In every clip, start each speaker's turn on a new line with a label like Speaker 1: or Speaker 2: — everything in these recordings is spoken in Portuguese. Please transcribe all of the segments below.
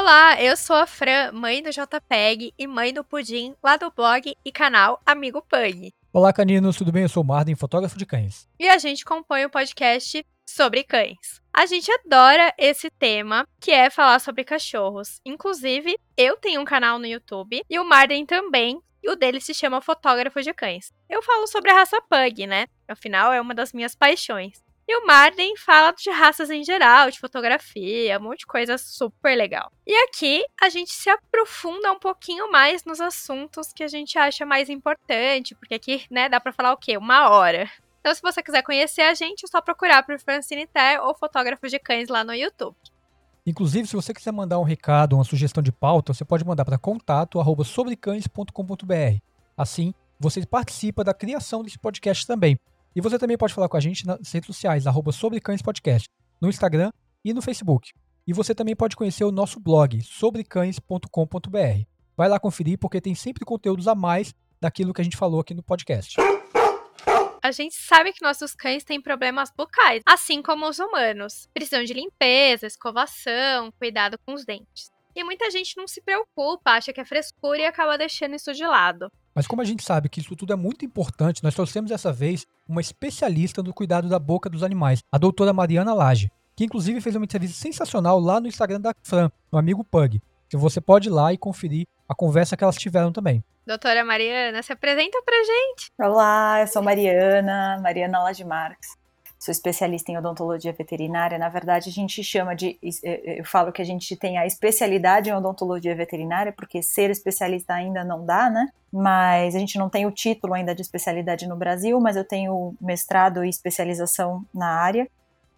Speaker 1: Olá, eu sou a Fran, mãe do JPEG e mãe do Pudim, lá do blog e canal Amigo Pug.
Speaker 2: Olá, caninos, tudo bem? Eu sou o Marden, fotógrafo de cães.
Speaker 1: E a gente compõe o podcast sobre cães. A gente adora esse tema, que é falar sobre cachorros. Inclusive, eu tenho um canal no YouTube e o Marden também, e o dele se chama Fotógrafo de Cães. Eu falo sobre a raça Pug, né? Afinal, é uma das minhas paixões. E o Marden fala de raças em geral, de fotografia, um monte de coisa super legal. E aqui a gente se aprofunda um pouquinho mais nos assuntos que a gente acha mais importante, porque aqui, né, dá para falar o quê? Uma hora. Então, se você quiser conhecer a gente, é só procurar por Francine Ter ou Fotógrafos de Cães lá no YouTube.
Speaker 2: Inclusive, se você quiser mandar um recado, uma sugestão de pauta, você pode mandar para contato@sobrecães.com.br. Assim, você participa da criação desse podcast também. E você também pode falar com a gente nas redes sociais, arroba sobrecãespodcast, no Instagram e no Facebook. E você também pode conhecer o nosso blog, sobrecães.com.br. Vai lá conferir, porque tem sempre conteúdos a mais daquilo que a gente falou aqui no podcast.
Speaker 1: A gente sabe que nossos cães têm problemas bucais, assim como os humanos. Precisam de limpeza, escovação, cuidado com os dentes. E muita gente não se preocupa, acha que é frescura e acaba deixando isso de lado.
Speaker 2: Mas como a gente sabe que isso tudo é muito importante, nós trouxemos dessa vez uma especialista no cuidado da boca dos animais, a doutora Mariana Lage, que inclusive fez uma entrevista sensacional lá no Instagram da Fran, no amigo Pug. Que você pode ir lá e conferir a conversa que elas tiveram também.
Speaker 1: Doutora Mariana, se apresenta pra gente.
Speaker 3: Olá, eu sou Mariana, Mariana Lage Marques sou especialista em odontologia veterinária. Na verdade, a gente chama de. Eu falo que a gente tem a especialidade em odontologia veterinária, porque ser especialista ainda não dá, né? Mas a gente não tem o título ainda de especialidade no Brasil, mas eu tenho mestrado e especialização na área.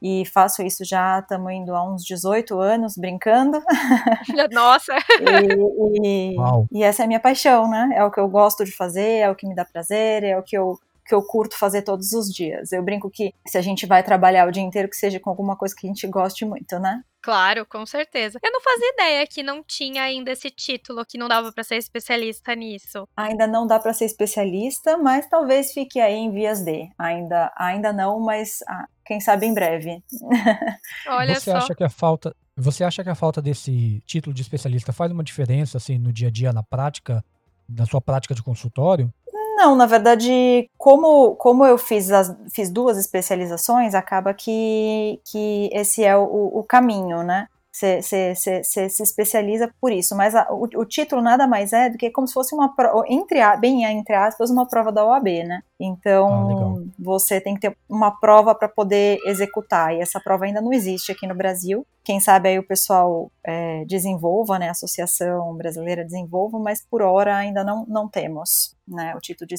Speaker 3: E faço isso já, estamos indo há uns 18 anos brincando.
Speaker 1: Nossa!
Speaker 3: e, e, e, essa é a minha paixão, né? É o que eu gosto de fazer, é o que me dá prazer, é o que eu que eu curto fazer todos os dias. Eu brinco que se a gente vai trabalhar o dia inteiro, que seja com alguma coisa que a gente goste muito, né?
Speaker 1: Claro, com certeza. Eu não fazia ideia que não tinha ainda esse título, que não dava para ser especialista nisso.
Speaker 3: Ainda não dá para ser especialista, mas talvez fique aí em vias de. Ainda, ainda não, mas ah, quem sabe em breve.
Speaker 1: Olha
Speaker 2: você
Speaker 1: só.
Speaker 2: acha que a falta, você acha que a falta desse título de especialista faz uma diferença assim no dia a dia, na prática, na sua prática de consultório?
Speaker 3: Não, na verdade, como, como eu fiz, as, fiz duas especializações, acaba que, que esse é o, o caminho, né? Você se especializa por isso, mas a, o, o, título nada mais é do que como se fosse uma entre bem entre aspas uma prova da OAB, né? Então ah, você tem que ter uma prova para poder executar e essa prova ainda não existe aqui no Brasil. Quem sabe aí o pessoal é, desenvolva, né? A Associação Brasileira desenvolva, mas por hora ainda não, não temos. Né, o título de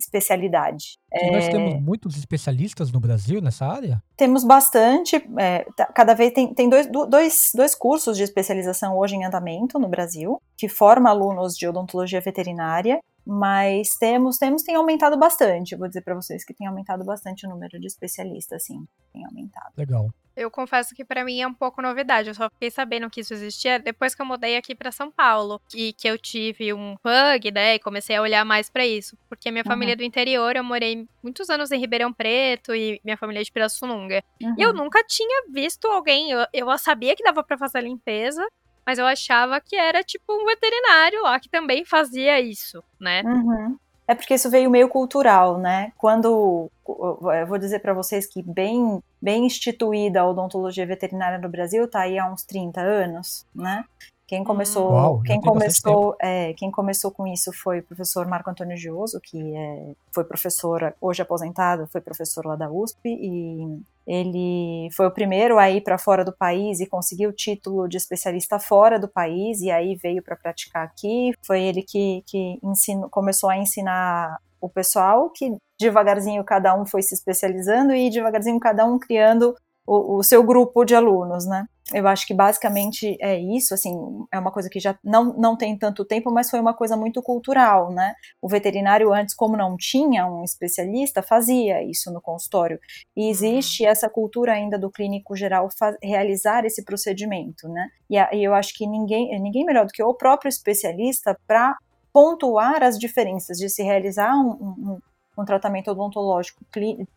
Speaker 3: especialidade.
Speaker 2: E nós é... temos muitos especialistas no Brasil nessa área?
Speaker 3: Temos bastante. É, tá, cada vez tem, tem dois, dois, dois cursos de especialização hoje em andamento no Brasil, que formam alunos de odontologia veterinária mas temos, temos tem aumentado bastante. vou dizer para vocês que tem aumentado bastante o número de especialistas, sim, tem aumentado.
Speaker 2: Legal.
Speaker 1: Eu confesso que para mim é um pouco novidade. Eu só fiquei sabendo que isso existia depois que eu mudei aqui para São Paulo e que eu tive um bug, né, e comecei a olhar mais para isso, porque minha uhum. família é do interior, eu morei muitos anos em Ribeirão Preto e minha família é de Pirassununga. Uhum. E eu nunca tinha visto alguém, eu, eu sabia que dava para fazer limpeza, mas eu achava que era tipo um veterinário lá que também fazia isso, né?
Speaker 3: Uhum. É porque isso veio meio cultural, né? Quando eu vou dizer para vocês que bem bem instituída a odontologia veterinária no Brasil tá aí há uns 30 anos, né? Quem começou, Uau, quem começou, é, quem começou com isso foi o professor Marco Antônio Gioso, que é, foi professor, hoje aposentado, foi professor lá da USP e ele foi o primeiro a ir para fora do país e conseguiu o título de especialista fora do país e aí veio para praticar aqui. Foi ele que, que ensino, começou a ensinar o pessoal, que devagarzinho cada um foi se especializando e devagarzinho cada um criando o, o, seu grupo de alunos, né? Eu acho que basicamente é isso, assim, é uma coisa que já não, não tem tanto tempo, mas foi uma coisa muito cultural, né? O veterinário antes, como não tinha um especialista, fazia isso no consultório. E uhum. existe essa cultura ainda do clínico geral realizar esse procedimento, né? E, a, e eu acho que ninguém, ninguém melhor do que o próprio especialista para pontuar as diferenças de se realizar um, um um tratamento odontológico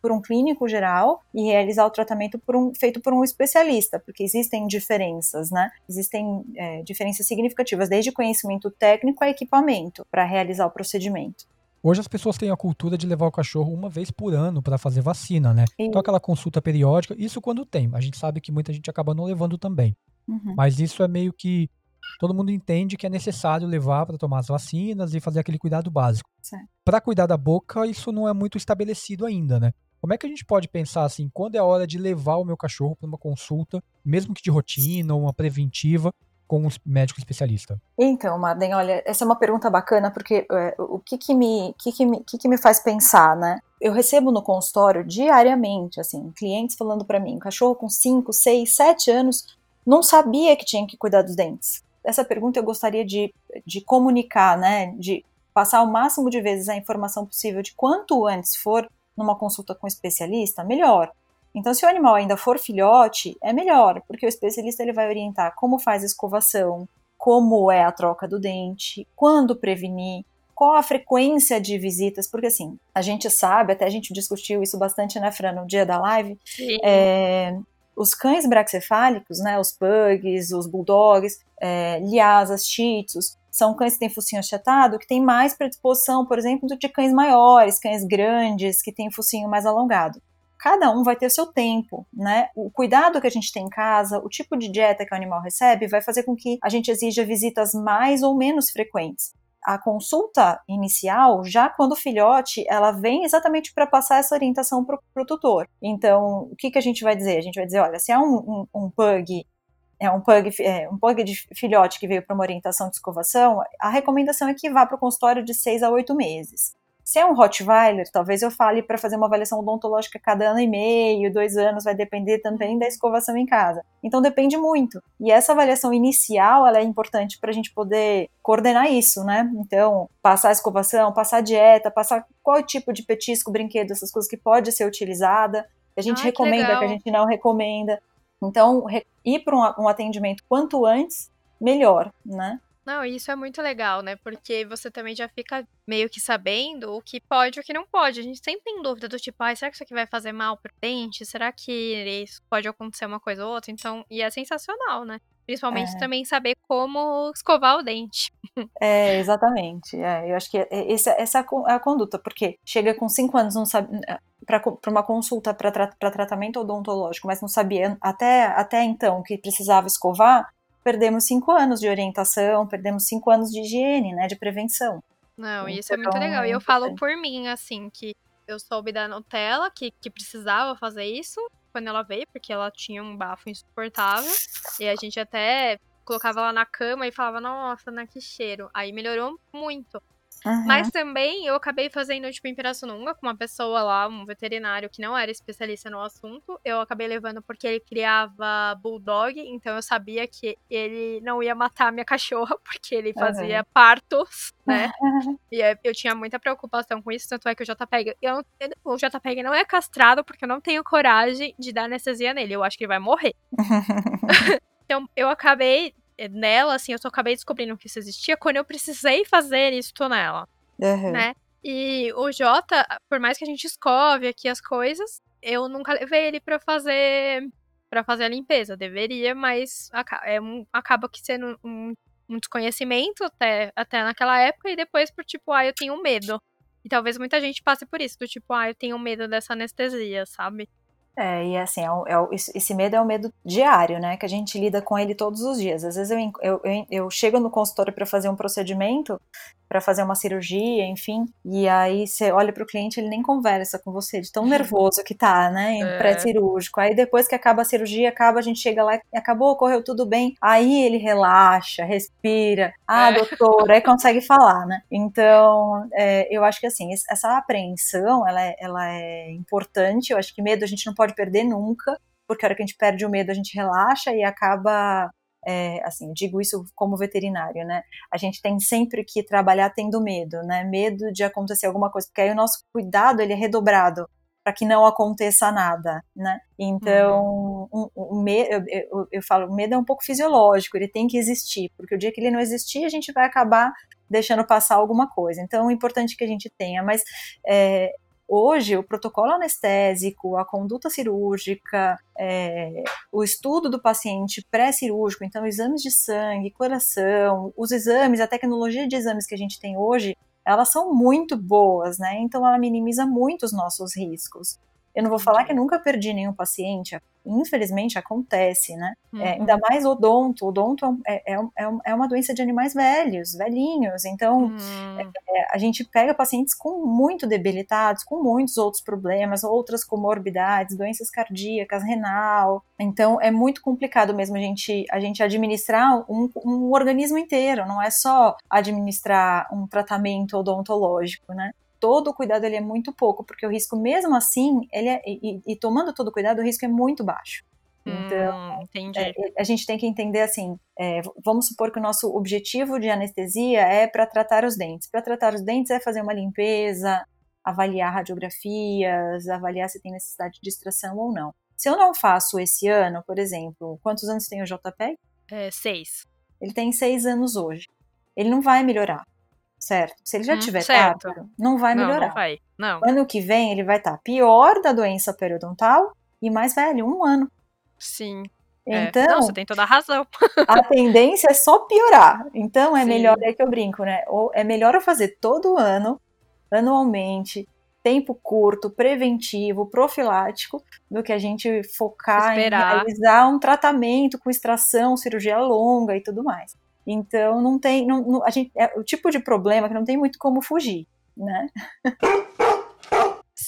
Speaker 3: por um clínico geral e realizar o tratamento por um, feito por um especialista, porque existem diferenças, né? Existem é, diferenças significativas, desde conhecimento técnico a equipamento para realizar o procedimento.
Speaker 2: Hoje as pessoas têm a cultura de levar o cachorro uma vez por ano para fazer vacina, né? Então aquela consulta periódica, isso quando tem. A gente sabe que muita gente acaba não levando também. Uhum. Mas isso é meio que todo mundo entende que é necessário levar para tomar as vacinas e fazer aquele cuidado básico. Para cuidar da boca, isso não é muito estabelecido ainda, né? Como é que a gente pode pensar assim, quando é a hora de levar o meu cachorro para uma consulta, mesmo que de rotina ou uma preventiva, com um médico especialista?
Speaker 3: Então, Marden, olha, essa é uma pergunta bacana, porque é, o que que, me, que, que, me, que que me faz pensar, né? Eu recebo no consultório diariamente, assim, clientes falando para mim, um cachorro com 5, 6, 7 anos não sabia que tinha que cuidar dos dentes essa pergunta eu gostaria de, de comunicar, né, de passar o máximo de vezes a informação possível de quanto antes for numa consulta com um especialista, melhor. Então, se o animal ainda for filhote, é melhor, porque o especialista ele vai orientar como faz a escovação, como é a troca do dente, quando prevenir, qual a frequência de visitas, porque assim, a gente sabe, até a gente discutiu isso bastante, né, Fran, no dia da live, é, os cães braxcefálicos, né, os pugs, os bulldogs, é, lhasas, shih tzus, são cães que têm focinho achatado, que têm mais predisposição, por exemplo, de cães maiores, cães grandes, que têm focinho mais alongado. Cada um vai ter o seu tempo, né? O cuidado que a gente tem em casa, o tipo de dieta que o animal recebe, vai fazer com que a gente exija visitas mais ou menos frequentes a consulta inicial, já quando filhote, ela vem exatamente para passar essa orientação para o tutor. Então, o que, que a gente vai dizer? A gente vai dizer, olha, se é um, um, um pug é um pug, é, um pug de filhote que veio para uma orientação de escovação, a recomendação é que vá para o consultório de seis a oito meses. Se é um Rottweiler, talvez eu fale para fazer uma avaliação odontológica cada ano e meio, dois anos, vai depender também da escovação em casa. Então depende muito. E essa avaliação inicial, ela é importante para a gente poder coordenar isso, né? Então, passar a escovação, passar a dieta, passar qual tipo de petisco, brinquedo, essas coisas que pode ser utilizada, que a gente Ai, recomenda, que, que, a gente não recomenda. Então, ir para um, um atendimento quanto antes, melhor, né?
Speaker 1: Não, isso é muito legal, né? Porque você também já fica meio que sabendo o que pode e o que não pode. A gente sempre tem dúvida do tipo, ah, será que isso aqui vai fazer mal pro dente? Será que isso pode acontecer uma coisa ou outra? Então, e é sensacional, né? Principalmente é. também saber como escovar o dente.
Speaker 3: É, exatamente. É, eu acho que essa, essa é a conduta, porque chega com 5 anos, não sabe para uma consulta para tra tratamento odontológico, mas não sabia até, até então que precisava escovar, perdemos cinco anos de orientação, perdemos cinco anos de higiene, né, de prevenção.
Speaker 1: Não, isso é muito então, legal. E eu falo por mim, assim, que eu soube da Nutella que, que precisava fazer isso quando ela veio, porque ela tinha um bafo insuportável. E a gente até colocava ela na cama e falava, nossa, né, que cheiro. Aí melhorou muito. Uhum. Mas também eu acabei fazendo, tipo, em Pirassununga com uma pessoa lá, um veterinário que não era especialista no assunto. Eu acabei levando porque ele criava bulldog, então eu sabia que ele não ia matar a minha cachorra, porque ele fazia uhum. partos, né? Uhum. E eu tinha muita preocupação com isso, tanto é que o JPEG, eu, o JPEG não é castrado porque eu não tenho coragem de dar anestesia nele. Eu acho que ele vai morrer. então eu acabei nela, assim, eu só acabei descobrindo que isso existia quando eu precisei fazer isso nela, uhum. né? E o Jota, por mais que a gente escove aqui as coisas, eu nunca levei ele para fazer para fazer a limpeza. Deveria, mas é um, acaba que sendo um, um, desconhecimento até, até naquela época, e depois por tipo, ah, eu tenho medo. E talvez muita gente passe por isso, do tipo, ah, eu tenho medo dessa anestesia, sabe?
Speaker 3: É, e assim, é, é, esse medo é o medo diário, né? Que a gente lida com ele todos os dias. Às vezes eu, eu, eu, eu chego no consultório para fazer um procedimento, para fazer uma cirurgia, enfim, e aí você olha para o cliente, ele nem conversa com você, de tão nervoso que tá, né? É. Pré-cirúrgico. Aí depois que acaba a cirurgia, acaba, a gente chega lá e acabou, correu tudo bem. Aí ele relaxa, respira. Ah, é. doutor, aí consegue falar, né? Então, é, eu acho que assim, essa apreensão, ela é, ela é importante. Eu acho que medo a gente não pode perder nunca porque a hora que a gente perde o medo, a gente relaxa e acaba é, assim, digo isso como veterinário, né? A gente tem sempre que trabalhar tendo medo, né? Medo de acontecer alguma coisa, porque aí o nosso cuidado ele é redobrado para que não aconteça nada, né? Então, uhum. um, um, eu, eu, eu falo, o medo é um pouco fisiológico, ele tem que existir, porque o dia que ele não existir, a gente vai acabar deixando passar alguma coisa. Então, é importante que a gente tenha, mas é, Hoje, o protocolo anestésico, a conduta cirúrgica, é, o estudo do paciente pré-cirúrgico, então exames de sangue, coração, os exames, a tecnologia de exames que a gente tem hoje, elas são muito boas, né? Então ela minimiza muito os nossos riscos. Eu não vou falar que nunca perdi nenhum paciente, infelizmente acontece, né? É, uhum. É, ainda mais odonto. Odonto é, é, é, é, uma doença de animais velhos, velhinhos. Então, uhum. é, a gente pega pacientes com muito debilitados, com muitos outros problemas, outras comorbidades, doenças cardíacas, renal. Então, é muito complicado mesmo a gente, a gente administrar um, um organismo inteiro, não é só administrar um tratamento odontológico, né? Todo o cuidado ele é muito pouco, porque o risco, mesmo assim, ele é, e, e tomando todo o cuidado, o risco é muito baixo. Então,
Speaker 1: hum, é,
Speaker 3: a gente tem que entender assim: é, vamos supor que o nosso objetivo de anestesia é para tratar os dentes. Para tratar os dentes é fazer uma limpeza, avaliar radiografias, avaliar se tem necessidade de extração ou não. Se eu não faço esse ano, por exemplo, quantos anos tem o JPEG?
Speaker 1: É, seis.
Speaker 3: Ele tem seis anos hoje. Ele não vai melhorar certo? Se ele já hum, tiver certo. não vai melhorar. Não,
Speaker 1: não vai. Não.
Speaker 3: Ano que vem ele vai estar tá pior da doença periodontal e mais velho, um ano.
Speaker 1: Sim.
Speaker 3: É. Então, é.
Speaker 1: Não, você tem toda a razão.
Speaker 3: a tendência é só piorar. Então é Sim. melhor, é que eu brinco, né? Ou é melhor eu fazer todo ano, anualmente, tempo curto, preventivo, profilático, do que a gente focar
Speaker 1: Esperar.
Speaker 3: em realizar um tratamento com extração, cirurgia longa e tudo mais. Então não tem, não, não, a gente, é o tipo de problema que não tem muito como fugir, né?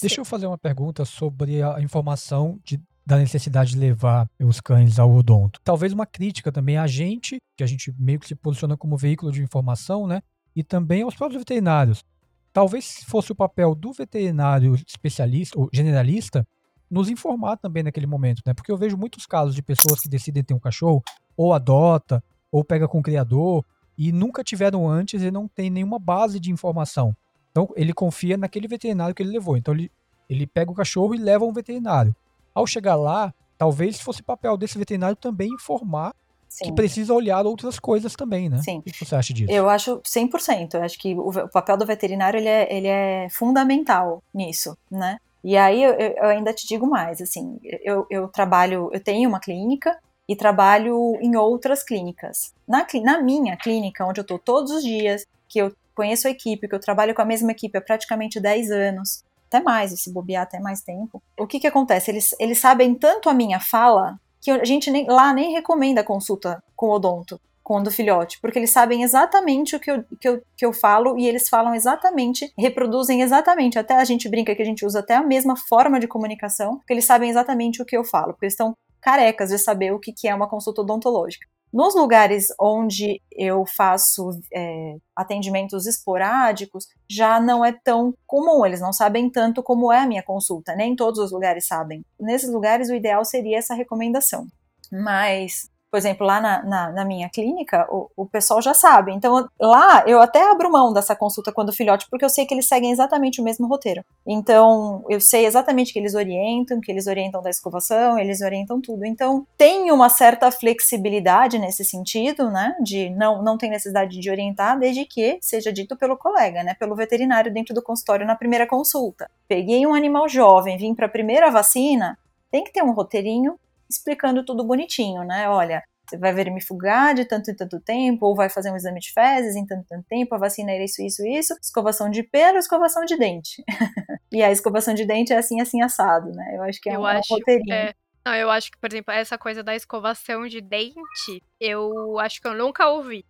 Speaker 2: Deixa eu fazer uma pergunta sobre a informação de, da necessidade de levar os cães ao odonto. Talvez uma crítica também a gente, que a gente meio que se posiciona como veículo de informação, né? E também aos próprios veterinários. Talvez fosse o papel do veterinário especialista ou generalista nos informar também naquele momento, né? Porque eu vejo muitos casos de pessoas que decidem ter um cachorro ou adota ou pega com o criador e nunca tiveram antes e não tem nenhuma base de informação. Então ele confia naquele veterinário que ele levou. Então ele, ele pega o cachorro e leva um veterinário. Ao chegar lá, talvez fosse papel desse veterinário também informar Sim. que precisa olhar outras coisas também, né?
Speaker 3: Sim.
Speaker 2: O que você acha disso?
Speaker 3: Eu acho 100%. Eu acho que o, o papel do veterinário ele é, ele é fundamental nisso, né? E aí eu, eu, ainda te digo mais, assim, eu, eu trabalho, eu tenho uma clínica e trabalho em outras clínicas. Na, na minha clínica, onde eu estou todos os dias, que eu conheço a equipe, que eu trabalho com a mesma equipe há praticamente 10 anos, até mais, se bobear até mais tempo. O que que acontece? Eles, eles sabem tanto a minha fala que a gente nem, lá nem recomenda consulta com o odonto, com o filhote, porque eles sabem exatamente o que eu, que, eu, que eu falo e eles falam exatamente, reproduzem exatamente, até a gente brinca que a gente usa até a mesma forma de comunicação, porque eles sabem exatamente o que eu falo, porque eles estão carecas de saber o que, é uma consulta odontológica. Nos lugares onde eu faço é, atendimentos esporádicos, já não é tão comum, eles não sabem tanto como é a minha consulta, nem todos os lugares sabem. Nesses lugares, o ideal seria essa recomendação. Mas por exemplo, lá na, na, na minha clínica, o, o, pessoal já sabe. Então, lá eu até abro mão dessa consulta quando filhote, porque eu sei que eles seguem exatamente o mesmo roteiro. Então, eu sei exatamente que eles orientam, que eles orientam da escovação, eles orientam tudo. Então, tem uma certa flexibilidade nesse sentido, né? De não, não tem necessidade de orientar, desde que seja dito pelo colega, né? Pelo veterinário dentro do consultório na primeira consulta. Peguei um animal jovem, vim para a primeira vacina, tem que ter um roteirinho explicando tudo bonitinho, né? Olha, você vai vermifugar de tanto em tanto tempo, ou vai fazer um exame de fezes em tanto em tanto tempo, a vacina é isso, isso, isso, escovação de pelo, escovação de dente. e a escovação de dente é assim, assim, assado, né? Eu acho que é
Speaker 1: eu
Speaker 3: um,
Speaker 1: acho,
Speaker 3: um roteirinho. É...
Speaker 1: Não, eu acho que, por exemplo, essa coisa da escovação de dente, eu acho que eu nunca ouvi.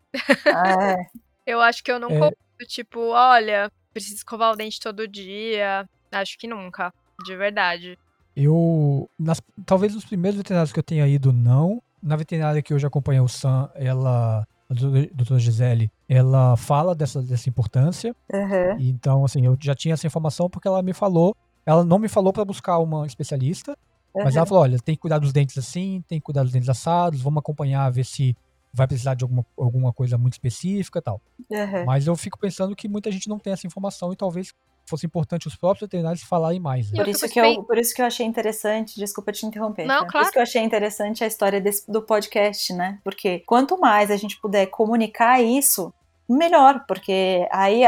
Speaker 3: Ah, é.
Speaker 1: eu acho que eu nunca é. ouvi, tipo, olha, preciso escovar o dente todo dia. Acho que nunca, de verdade.
Speaker 2: Eu, nas, talvez nos primeiros veterinários que eu tenha ido, não. Na veterinária que hoje acompanha o Sam, ela, a doutora Gisele, ela fala dessa, dessa importância.
Speaker 3: Uhum.
Speaker 2: Então, assim, eu já tinha essa informação porque ela me falou. Ela não me falou para buscar uma especialista, uhum. mas ela falou: olha, tem que cuidar dos dentes assim, tem que cuidar dos dentes assados, vamos acompanhar, ver se vai precisar de alguma, alguma coisa muito específica tal.
Speaker 3: Uhum.
Speaker 2: Mas eu fico pensando que muita gente não tem essa informação e talvez fosse importante os próprios veterinários falarem mais. Né?
Speaker 3: Por, isso que eu, por isso que eu achei interessante, desculpa te interromper.
Speaker 1: Não, tá? claro.
Speaker 3: Por isso que eu achei interessante a história desse, do podcast, né? Porque quanto mais a gente puder comunicar isso, melhor, porque aí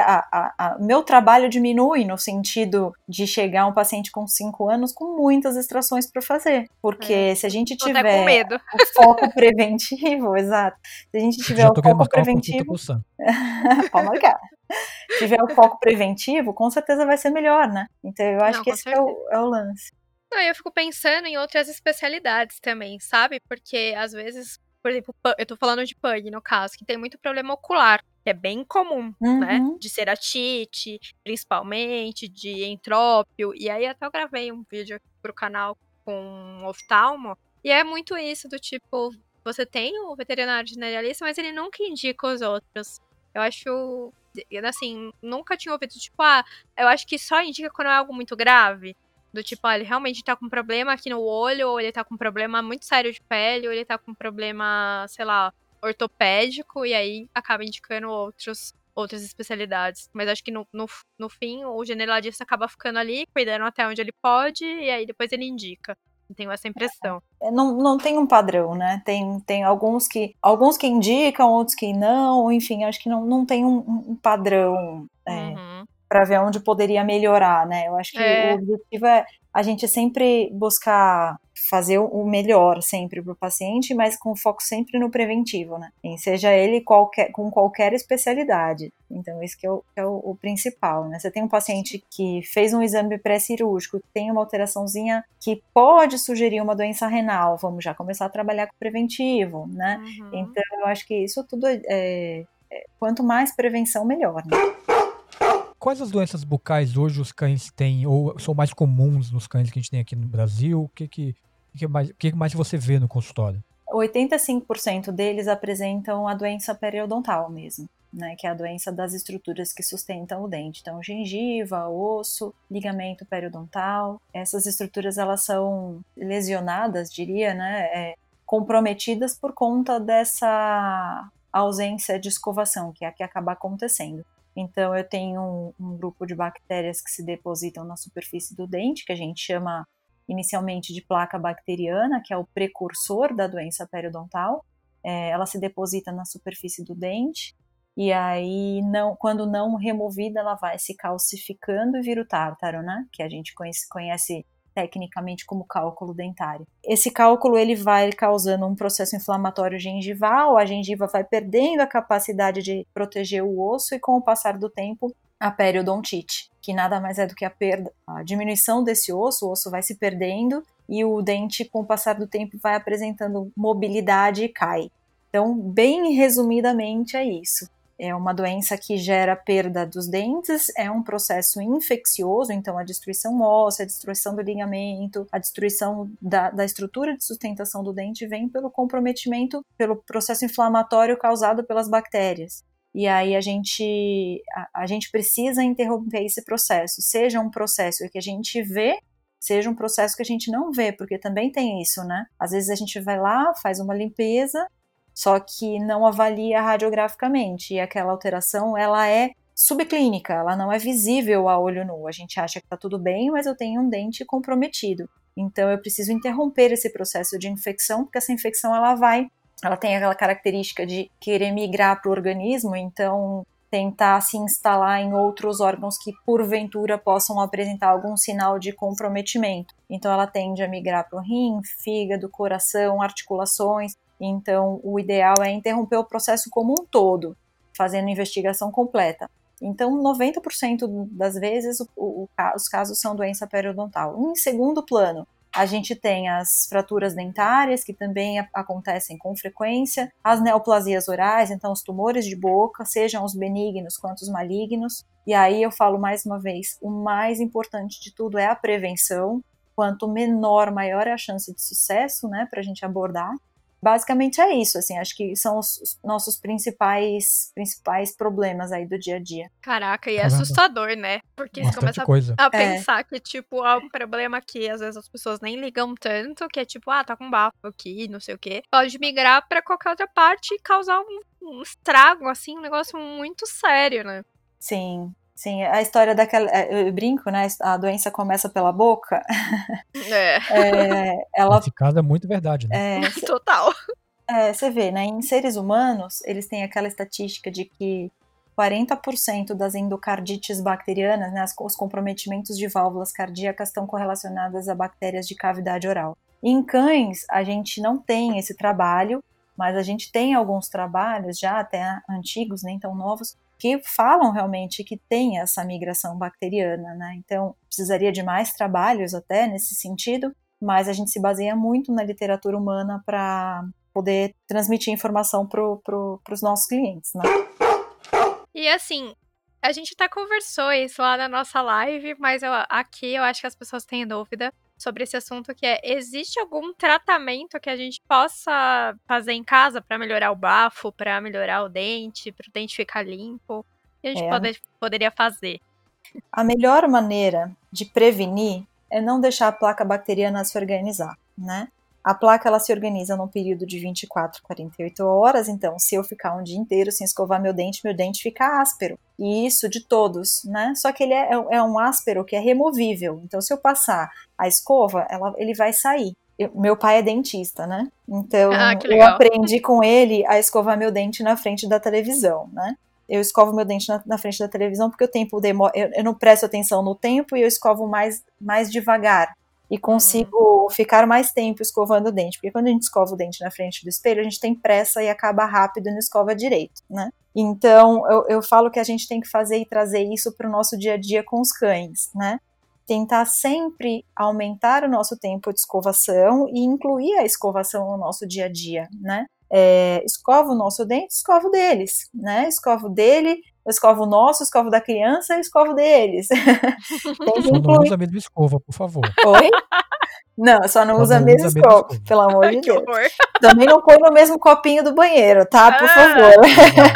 Speaker 3: o meu trabalho diminui no sentido de chegar um paciente com 5 anos com muitas extrações para fazer. Porque é. se a gente tiver o foco preventivo, exato. Se a gente tiver o foco preventivo. Pode marcar. tiver o foco preventivo, com certeza vai ser melhor, né? Então eu acho Não, que esse é o, é o lance.
Speaker 1: Não, eu fico pensando em outras especialidades também, sabe? Porque às vezes, por exemplo, eu tô falando de PUG no caso, que tem muito problema ocular, que é bem comum, né? uhum. né? De ceratite, principalmente, de entrópio. E aí até eu gravei um vídeo aqui pro canal com um oftalmo. E é muito isso, do tipo, você tem o veterinário generalista, mas ele nunca indica os outros. Eu acho. Assim, nunca tinha ouvido, tipo, ah, eu acho que só indica quando é algo muito grave. Do tipo, ah, ele realmente tá com problema aqui no olho, ou ele tá com problema muito sério de pele, ou ele tá com problema, sei lá, ortopédico, e aí acaba indicando outros, outras especialidades. Mas acho que no, no, no fim, o generalista acaba ficando ali, cuidando até onde ele pode, e aí depois ele indica. Tenho essa impressão.
Speaker 3: É, não, não tem um padrão, né? Tem, tem alguns que alguns que indicam, outros que não, enfim, acho que não, não tem um, um padrão. É. Uhum para ver onde poderia melhorar, né? Eu acho que é. o objetivo é a gente sempre buscar fazer o melhor sempre para o paciente, mas com foco sempre no preventivo, né? E seja ele qualquer, com qualquer especialidade. Então, isso que é, o, que é o, o, principal, né? Você tem um paciente que fez um exame pré-cirúrgico, tem uma alteraçãozinha que pode sugerir uma doença renal, vamos já começar a trabalhar com preventivo, né? Uhum. Então, eu acho que isso tudo é, é, é quanto mais prevenção, melhor, né?
Speaker 2: Quais as doenças bucais hoje os cães têm, ou são mais comuns nos cães que a gente tem aqui no Brasil? O que, que, que, mais, que mais você vê no consultório?
Speaker 3: 85% deles apresentam a doença periodontal mesmo. Né, que é a doença das estruturas que sustentam o dente. Então, gengiva, osso, ligamento periodontal, essas estruturas elas são lesionadas, diria, né, é, comprometidas por conta dessa ausência de escovação, que é a que acaba acontecendo. Então, eu tenho um, um, grupo de bactérias que se depositam na superfície do dente, que a gente chama inicialmente de placa bacteriana, que é o precursor da doença periodontal. É, ela se deposita na superfície do dente e aí, não, quando não removida, ela vai se calcificando e vira o tártaro, né? Que a gente conhece, conhece tecnicamente como cálculo dentário. Esse cálculo ele vai causando um processo inflamatório gengival, a gengiva vai perdendo a capacidade de proteger o osso e com o passar do tempo a periodontite, que nada mais é do que a perda, a diminuição desse osso, o osso vai se perdendo e o dente com o passar do tempo vai apresentando mobilidade e cai. Então, bem resumidamente é isso é uma doença que gera perda dos dentes, é um processo infeccioso, então a destruição óssea, a destruição do ligamento, a destruição da, da estrutura de sustentação do dente vem pelo comprometimento, pelo processo inflamatório causado pelas bactérias. E aí a gente, a, a gente precisa interromper esse processo, seja um processo que a gente vê seja um processo que a gente não vê, porque também tem isso, né? Às vezes a gente vai lá, faz uma limpeza, só que não avalia radiograficamente. E aquela alteração, ela é subclínica, ela não é visível a olho nu. A gente acha que está tudo bem, mas eu tenho um dente comprometido. Então eu preciso interromper esse processo de infecção, porque essa infecção ela vai, ela tem aquela característica de querer migrar para o organismo, então tentar se instalar em outros órgãos que porventura possam apresentar algum sinal de comprometimento. Então ela tende a migrar para o rim, fígado, coração, articulações. Então, o ideal é interromper o processo como um todo, fazendo investigação completa. Então, 90% das vezes o, o, os casos são doença periodontal. Em segundo plano, a gente tem as fraturas dentárias, que também acontecem com frequência, as neoplasias orais, então os tumores de boca, sejam os benignos quanto os malignos. E aí eu falo mais uma vez: o mais importante de tudo é a prevenção. Quanto menor, maior é a chance de sucesso, né, para a gente abordar basicamente é isso, assim, acho que são os, os, nossos principais principais problemas aí do dia a dia.
Speaker 1: Caraca, e é assustador, né? Porque você começa coisa. a, pensar é. que, tipo, há um problema que às vezes as pessoas nem ligam tanto, que é tipo, ah, tá com bafo aqui, não sei o quê. Pode migrar para qualquer outra parte e causar um, um estrago, assim, um negócio muito sério, né?
Speaker 3: Sim, Sim, a história daquela. É, eu brinco, né? A doença começa pela boca.
Speaker 1: É.
Speaker 3: é ela,
Speaker 2: Nesse caso é muito verdade, né?
Speaker 1: É, Total.
Speaker 3: É, você vê, né? Em seres humanos, eles têm aquela estatística de que 40% das endocardites bacterianas, né, os comprometimentos de válvulas cardíacas estão correlacionadas a bactérias de cavidade oral. Em cães, a gente não tem esse trabalho, mas a gente tem alguns trabalhos já até antigos, nem tão novos, que falam realmente que tem essa migração bacteriana, né? Então, precisaria de mais trabalhos até nesse sentido, mas a gente se baseia muito na literatura humana para poder transmitir informação para pro, os nossos clientes, né?
Speaker 1: E assim, a gente até conversou isso lá na nossa live, mas eu, aqui eu acho que as pessoas têm dúvida sobre esse assunto que é existe algum tratamento que a gente possa fazer em casa para melhorar o bafo, para melhorar o dente, para o dente ficar limpo? que a gente é. pode, poderia fazer?
Speaker 3: A melhor maneira de prevenir é não deixar a placa bacteriana se organizar, né? A placa ela se organiza num período de 24, 48 horas, então se eu ficar um dia inteiro sem escovar meu dente, meu dente fica áspero. E isso de todos, né? Só que ele é, é um áspero que é removível. Então se eu passar a escova, ela, ele vai sair. Eu, meu pai é dentista, né? Então ah, eu aprendi com ele a escovar meu dente na frente da televisão, né? eu escovo meu dente na, na, frente da televisão porque o tempo demora, eu, eu, não presto atenção no tempo e eu escovo mais, mais devagar e consigo hum. ficar mais tempo escovando o dente, porque quando a gente escova o dente na frente do espelho, a gente tem pressa e acaba rápido e não escova direito, né? Então, eu, eu falo que a gente tem que fazer e trazer isso para o nosso dia a dia com os cães, né? Tentar sempre aumentar o nosso tempo de escovação e incluir a escovação no nosso dia a dia, né? É, escova o nosso dente, escova o deles, né? Escova o dele, escova o nosso, escova o da criança, escova o deles.
Speaker 2: Só não usa a mesma escova, por favor.
Speaker 3: Oi? Não, só não só usa a mesma escova, pelo amor de Deus. Também não põe no mesmo copinho do banheiro, tá? Por ah. favor.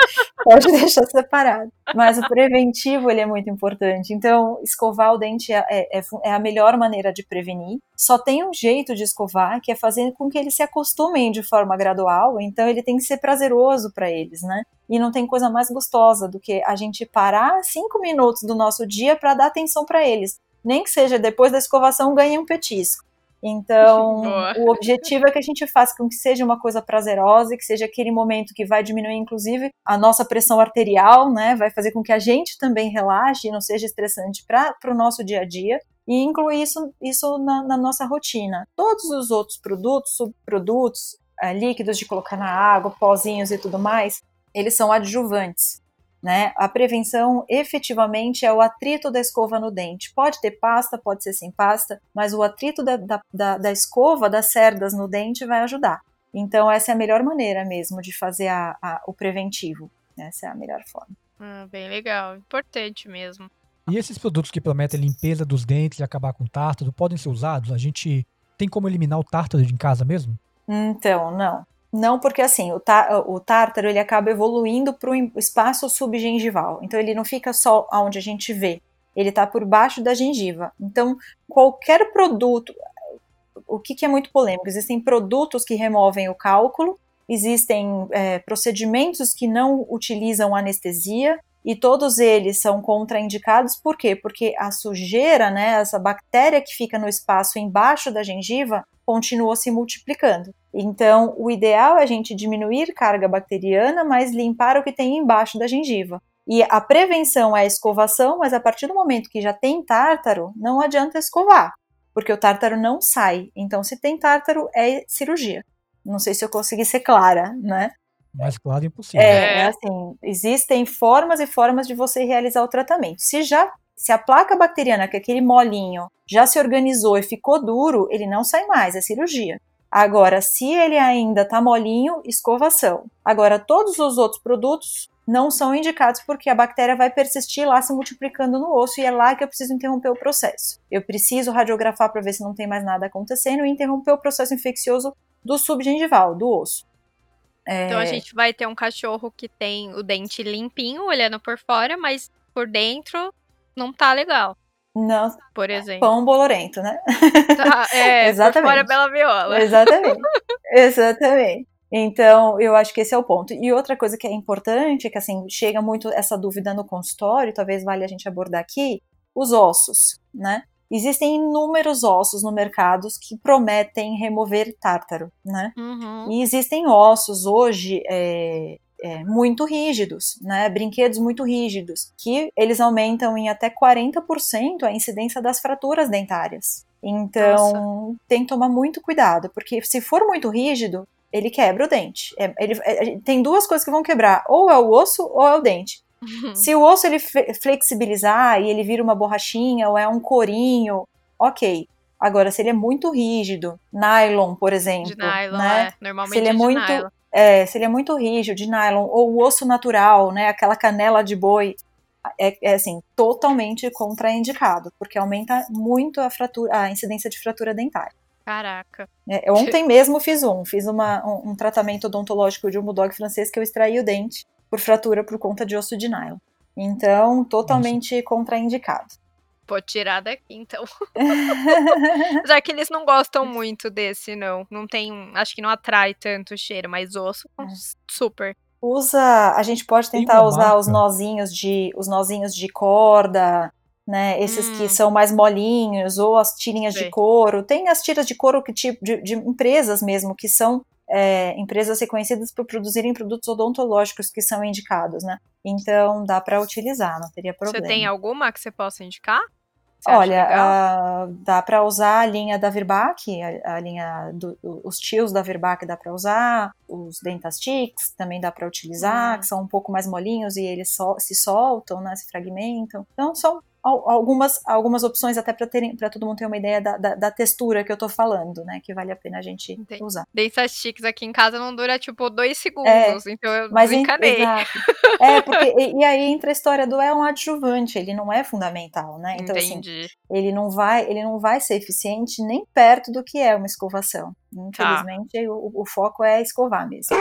Speaker 3: Pode deixar separado. Mas o preventivo, ele é muito importante. Então, escovar o dente é, é, é, a melhor maneira de prevenir. Só tem um jeito de escovar, que é fazer com que eles se acostumem de forma gradual. Então, ele tem que ser prazeroso para eles, né? E não tem coisa mais gostosa do que a gente parar cinco minutos do nosso dia para dar atenção para eles. Nem que seja depois da escovação, ganhe um petisco. Então, Boa. o objetivo é que a gente faça com que seja uma coisa prazerosa e que seja aquele momento que vai diminuir, inclusive, a nossa pressão arterial, né? Vai fazer com que a gente também relaxe e não seja estressante para o nosso dia a dia. E incluir isso, isso na, na nossa rotina. Todos os outros produtos, subprodutos, é, líquidos de colocar na água, pozinhos e tudo mais, eles são adjuvantes. Né? A prevenção efetivamente é o atrito da escova no dente. Pode ter pasta, pode ser sem pasta, mas o atrito da, da, da, da escova, das cerdas no dente vai ajudar. Então, essa é a melhor maneira mesmo de fazer a, a, o preventivo. Essa é a melhor forma.
Speaker 1: Ah, bem legal, importante mesmo.
Speaker 2: E esses produtos que prometem limpeza dos dentes e acabar com tártaro podem ser usados? A gente tem como eliminar o tártaro em casa mesmo?
Speaker 3: Então, não. Não, porque assim, o, tá, o tártaro ele acaba evoluindo para o espaço subgengival. Então ele não fica só onde a gente vê, ele está por baixo da gengiva. Então, qualquer produto, o que, que, é muito polêmico, existem produtos que removem o cálculo, existem é, procedimentos que não utilizam anestesia, e todos eles são contraindicados, por quê? Porque a sujeira, né, essa bactéria que fica no espaço embaixo da gengiva, continua se multiplicando. Então, o ideal é a gente diminuir carga bacteriana, mas limpar o que tem embaixo da gengiva. E a prevenção é a escovação, mas a partir do momento que já tem tártaro, não adianta escovar, porque o tártaro não sai. Então, se tem tártaro, é cirurgia. Não sei se eu consegui ser clara, né?
Speaker 2: Mais claro impossível.
Speaker 3: É, é assim, existem formas e formas de você realizar o tratamento. Se já se a placa bacteriana, que é aquele molinho, já se organizou e ficou duro, ele não sai mais, é cirurgia. Agora, se ele ainda está molinho, escovação. Agora, todos os outros produtos não são indicados porque a bactéria vai persistir lá se multiplicando no osso e é lá que eu preciso interromper o processo. Eu preciso radiografar para ver se não tem mais nada acontecendo e interromper o processo infeccioso do subgengival, do osso.
Speaker 1: É... Então a gente vai ter um cachorro que tem o dente limpinho, olhando por fora, mas por dentro não tá legal.
Speaker 3: Não.
Speaker 1: Por exemplo.
Speaker 3: Pão bolorento, né?
Speaker 1: Tá, é, Exatamente. fora bela viola.
Speaker 3: Exatamente. Exatamente. Então, eu acho que esse é o ponto. E outra coisa que é importante, que assim, chega muito essa dúvida no consultório, talvez valha a gente abordar aqui, os ossos, né? Existem inúmeros ossos no mercado que prometem remover tártaro, né? Uhum. E existem ossos hoje é, é, muito rígidos, né? Brinquedos muito rígidos, que eles aumentam em até 40% a incidência das fraturas dentárias. Então, Nossa. tem que tomar muito cuidado, porque se for muito rígido, ele quebra o dente. É, ele, é, tem duas coisas que vão quebrar, ou é o osso ou é o dente. Uhum. Se o osso ele flexibilizar e ele vira uma borrachinha ou é um corinho, ok. Agora, se ele é muito rígido, nylon, por exemplo. De
Speaker 1: nylon,
Speaker 3: né?
Speaker 1: é. Normalmente se ele é, é muito, nylon.
Speaker 3: É, se ele é muito rígido, de nylon, ou o osso natural, né? Aquela canela de boi, é, é, assim, totalmente contraindicado, porque aumenta muito a, fratura, a incidência de fratura dentária.
Speaker 1: Caraca.
Speaker 3: É, ontem mesmo fiz um, fiz uma, um, um, tratamento odontológico de um bulldog francês que eu extraí o dente por fratura por conta de osso de nylon. Então, totalmente Nossa. contraindicado.
Speaker 1: Vou tirar daqui, então. Já que eles não gostam muito desse, não. Não tem. Acho que não atrai tanto o cheiro, mas osso, é. super
Speaker 3: usa, a gente pode tentar usar marca. os nozinhos de os nozinhos de corda, né? Esses hum. que são mais molinhos ou as tirinhas Sim. de couro. Tem as tiras de couro que tipo de, de empresas mesmo que são é, empresas reconhecidas por produzirem produtos odontológicos que são indicados, né? Então dá para utilizar, não teria problema.
Speaker 1: Você tem alguma que você possa indicar?
Speaker 3: Olha, uh, dá para usar a linha da Virbac, a, a linha do, os tios da Virbac dá para usar, os Dentastics também dá para utilizar, uhum. que são um pouco mais molinhos e eles so, se soltam, né, se fragmentam. Então são algumas, algumas opções até para todo mundo ter uma ideia da, da, da, textura que eu tô falando, né? Que vale a pena a gente Entendi. usar.
Speaker 1: Dessas chiques aqui em casa não dura tipo dois segundos, é, então eu mas desencanei.
Speaker 3: é, porque e, e, aí entra a história do é um adjuvante, ele não é fundamental, né? Então assim, Entendi. assim, ele não vai, ele não vai ser eficiente nem perto do que é uma escovação. Infelizmente, tá. o, o foco é escovar mesmo.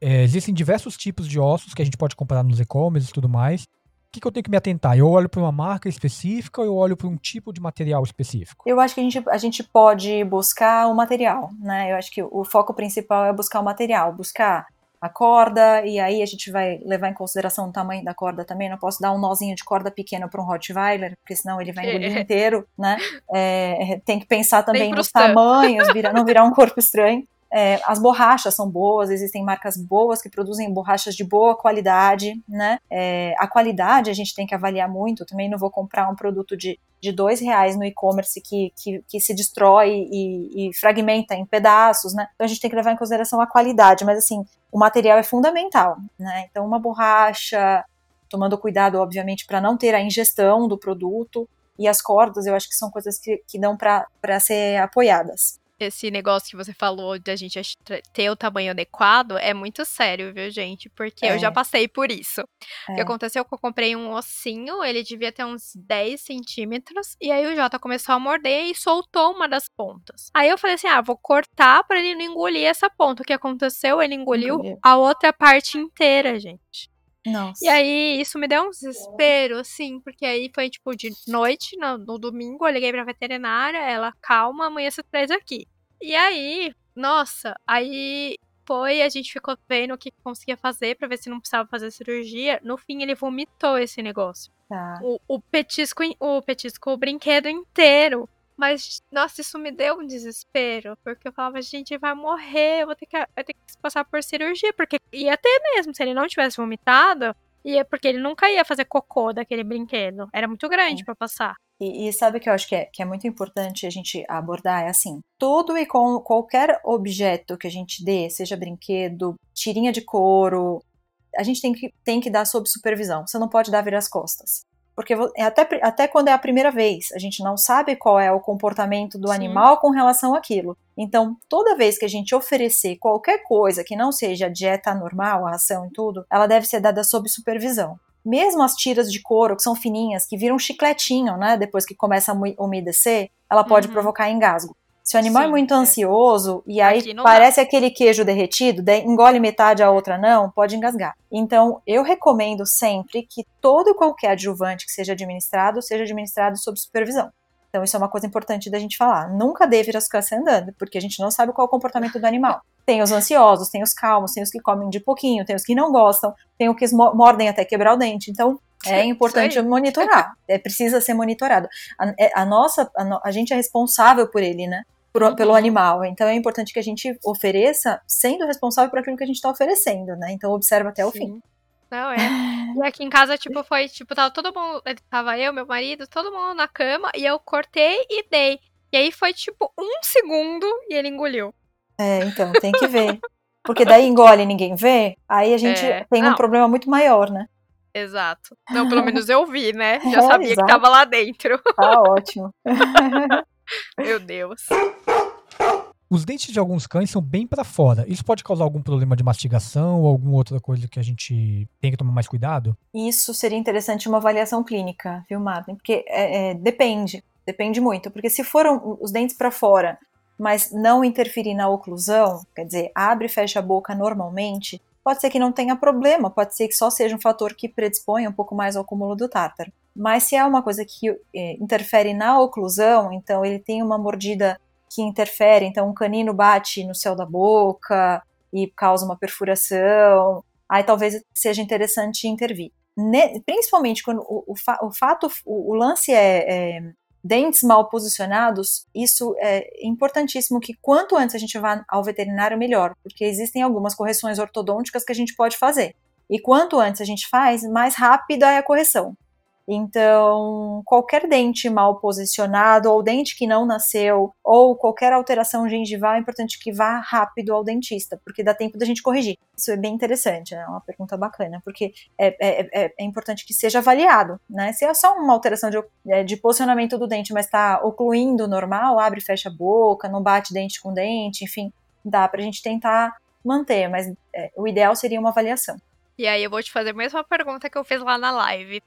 Speaker 2: É, existem diversos tipos de ossos que a gente pode comprar nos e-commerce e tudo mais que, que eu tenho que me atentar? Eu olho para uma marca específica ou eu olho para um tipo de material específico?
Speaker 3: Eu acho que a gente, a gente pode buscar o material, né? Eu acho que o foco principal é buscar o material, buscar a corda, e aí a gente vai levar em consideração o tamanho da corda também. Não posso dar um nozinho de corda pequeno para um Rottweiler, porque senão ele vai engolir inteiro, né? É, tem que pensar também nos tamanhos, vira, não virar um corpo estranho. É, as borrachas são boas, existem marcas boas que produzem borrachas de boa qualidade, né? É, a qualidade a gente tem que avaliar muito. também não vou comprar um produto de, de dois reais no e-commerce que, que, que, se destrói e, e, fragmenta em pedaços, né? Então a gente tem que levar em consideração a qualidade, mas assim, o material é fundamental, né? Então uma borracha, tomando cuidado, obviamente, para não ter a ingestão do produto, e as cordas eu acho que são coisas que, que dão para ser apoiadas
Speaker 1: esse negócio que você falou de a gente ter o tamanho adequado é muito sério, viu, gente? Porque é. eu já é. passei por isso. É. O que é. aconteceu é que eu comprei um ossinho, ele devia ter uns 10 centímetros, e aí o Jota começou a morder e soltou uma das pontas. Aí eu falei assim: ah, vou cortar para ele não engolir essa ponta. O que aconteceu? Ele engoliu, engoliu. a outra parte inteira, gente.
Speaker 3: Nossa.
Speaker 1: E aí, isso me deu um desespero, assim, porque aí foi, tipo, de noite, no, no domingo, eu liguei pra veterinária, ela, calma, amanhã você traz aqui. E aí, nossa, aí foi, a gente ficou vendo o que conseguia fazer para ver se não precisava fazer cirurgia. No fim, ele vomitou esse negócio.
Speaker 3: Tá.
Speaker 1: O, o petisco, o petisco, o brinquedo inteiro. Mas, nossa, isso me deu um desespero. Porque eu falava, gente, vai morrer, eu vou ter que, vai ter que passar por cirurgia. Porque ia ter mesmo, se ele não tivesse vomitado, ia, porque ele nunca ia fazer cocô daquele brinquedo. Era muito grande é. para passar.
Speaker 3: E, e, sabe o que eu acho que é, que é muito importante a gente abordar? É assim: tudo e com qualquer objeto que a gente dê, seja brinquedo, tirinha de couro, a gente tem que, tem que dar sob supervisão. Você não pode dar virar as costas. Porque é até, até quando é a primeira vez, a gente não sabe qual é o comportamento do Sim. animal com relação àquilo. Então, toda vez que a gente oferecer qualquer coisa que não seja dieta normal, a ração e tudo, ela deve ser dada sob supervisão. Mesmo as tiras de couro, que são fininhas, que viram um chicletinho, né, depois que começa a umedecer, ela pode uhum. provocar engasgo. Se o animal é Sim, é muito ansioso e aí parece dá. aquele queijo derretido, engole metade, a outra não, pode engasgar. Então, eu recomendo sempre que todo e qualquer adjuvante que seja administrado, seja administrado sob supervisão. Então, isso é uma coisa importante da gente falar. Nunca dê virascância andando, porque a gente não sabe qual é o comportamento do animal. Tem os ansiosos, tem os calmos, tem os que comem de pouquinho, tem os que não gostam, tem os que mordem até quebrar o dente. Então, é importante monitorar. É, precisa ser monitorado. A, é, a nossa, a, a gente é responsável por ele, né? Por, pelo animal. Então é importante que a gente ofereça sendo responsável por aquilo que a gente está oferecendo, né? Então observa até o fim.
Speaker 1: Sim. Não, é. E aqui em casa, tipo, foi, tipo, tava todo mundo, tava eu, meu marido, todo mundo na cama, e eu cortei e dei. E aí foi, tipo, um segundo e ele engoliu.
Speaker 3: É, então, tem que ver. Porque daí engole e ninguém vê, aí a gente
Speaker 1: É,
Speaker 3: tem um
Speaker 1: não.
Speaker 3: problema muito maior, né?
Speaker 1: Exato. Não, pelo menos eu vi, né? Já
Speaker 3: É,
Speaker 1: sabia
Speaker 3: exato.
Speaker 1: que tava lá dentro.
Speaker 3: Tá ótimo.
Speaker 1: Meu Deus.
Speaker 2: Os dentes de alguns cães são bem pra fora. Isso pode causar algum problema de mastigação ou alguma outra coisa que a gente tem que tomar mais cuidado?
Speaker 3: Isso seria interessante uma avaliação clínica, viu, Martin? Porque é, é, depende, depende muito. Porque se foram os dentes para fora, mas não interferir na oclusão, quer dizer, abre e fecha a boca normalmente, pode ser que não tenha problema, pode ser que só seja um fator que predisponha um pouco mais ao acúmulo do tártaro. Mas se é uma coisa que é, interfere na oclusão, então ele tem uma mordida que interfere, então um canino bate no céu da boca e causa uma perfuração, aí talvez seja interessante intervir. Ne- principalmente quando o, o, fa- o fato, o, o lance é, é dentes mal posicionados, isso é importantíssimo que quanto antes a gente vá ao veterinário, melhor, porque existem algumas correções ortodônticas que a gente pode fazer. E quanto antes a gente faz, mais rápida é a correção. Então, qualquer dente mal posicionado, ou dente que não nasceu, ou qualquer alteração gengival, é importante que vá rápido ao dentista, porque dá tempo da gente corrigir. Isso é bem interessante, é uma pergunta bacana, porque é, é, é, é importante que seja avaliado, né? Se é só uma alteração de, é, de posicionamento do dente, mas está ocluindo normal, abre e fecha a boca, não bate dente com dente, enfim, dá pra gente tentar manter, mas é, o ideal seria uma avaliação.
Speaker 1: E aí eu vou te fazer a mesma pergunta que eu fiz lá na live.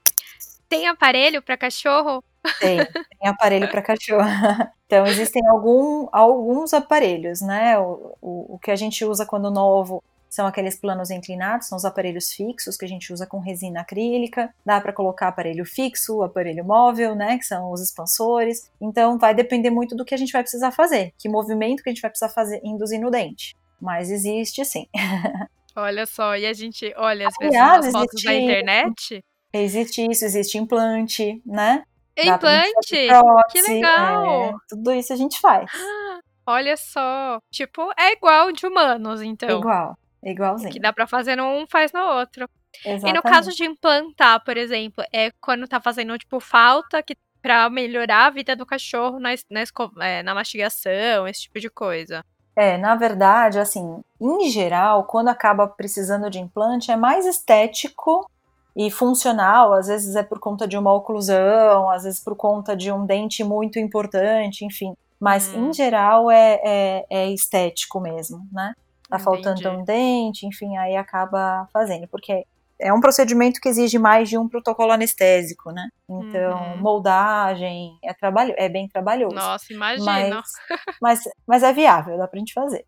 Speaker 1: Tem aparelho para cachorro?
Speaker 3: Tem, tem aparelho para cachorro. Então, existem algum, alguns aparelhos, né? O, o, o que a gente usa quando novo são aqueles planos inclinados, são os aparelhos fixos que a gente usa com resina acrílica. Dá para colocar aparelho fixo, aparelho móvel, né? Que são os expansores. Então, vai depender muito do que a gente vai precisar fazer, que movimento que a gente vai precisar fazer, induzir no dente. Mas existe sim.
Speaker 1: Olha só, e a gente olha
Speaker 3: Aliás,
Speaker 1: nas fotos da
Speaker 3: existe-
Speaker 1: internet.
Speaker 3: Existe isso, existe implante, né?
Speaker 1: Implante!
Speaker 3: prótese,
Speaker 1: Que legal!
Speaker 3: é, tudo isso a gente faz.
Speaker 1: Olha só. Tipo, é igual de humanos, então.
Speaker 3: Igual, igualzinho.
Speaker 1: Que dá pra fazer num, faz no outro.
Speaker 3: Exatamente.
Speaker 1: E no caso de implantar, por exemplo, é quando tá fazendo, tipo, falta que, pra melhorar a vida do cachorro na, na, é, na mastigação, esse tipo de coisa.
Speaker 3: É, na verdade, assim, em geral, quando acaba precisando de implante, é mais estético e funcional. Às vezes é por conta de uma oclusão, às vezes por conta de um dente muito importante, enfim. Mas,
Speaker 1: Hum.
Speaker 3: em geral, é, é, é estético mesmo, né? Tá faltando
Speaker 1: Entendi.
Speaker 3: um dente, enfim, aí acaba fazendo, porque é um procedimento que exige mais de um protocolo anestésico, né? Então,
Speaker 1: Uhum.
Speaker 3: moldagem é, trabalho, é bem trabalhoso.
Speaker 1: Nossa, imagina.
Speaker 3: Mas, mas, mas é viável, dá pra gente fazer.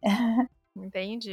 Speaker 1: Entendi.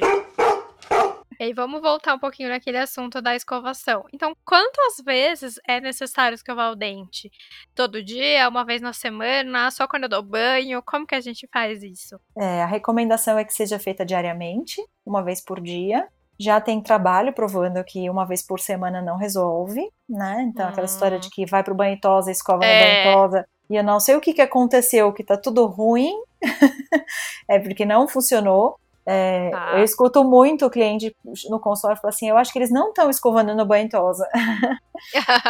Speaker 1: E aí, vamos voltar um pouquinho naquele assunto da escovação. Então, quantas vezes é necessário escovar o dente? Todo dia, uma vez na semana, só quando eu dou banho? Como que a gente faz isso?
Speaker 3: É, a recomendação é que seja feita diariamente, uma vez por dia. Já tem trabalho provando que uma vez por semana não resolve, né? Então, aquela
Speaker 1: Hum.
Speaker 3: história de que vai pro banho e tosa, escova
Speaker 1: É.
Speaker 3: no banho e tosa, e eu não sei o que, que aconteceu, que tá tudo ruim, é porque não funcionou. É,
Speaker 1: Tá.
Speaker 3: Eu escuto muito o cliente no consultório falar assim: eu acho que eles não estão escovando no banho e tosa.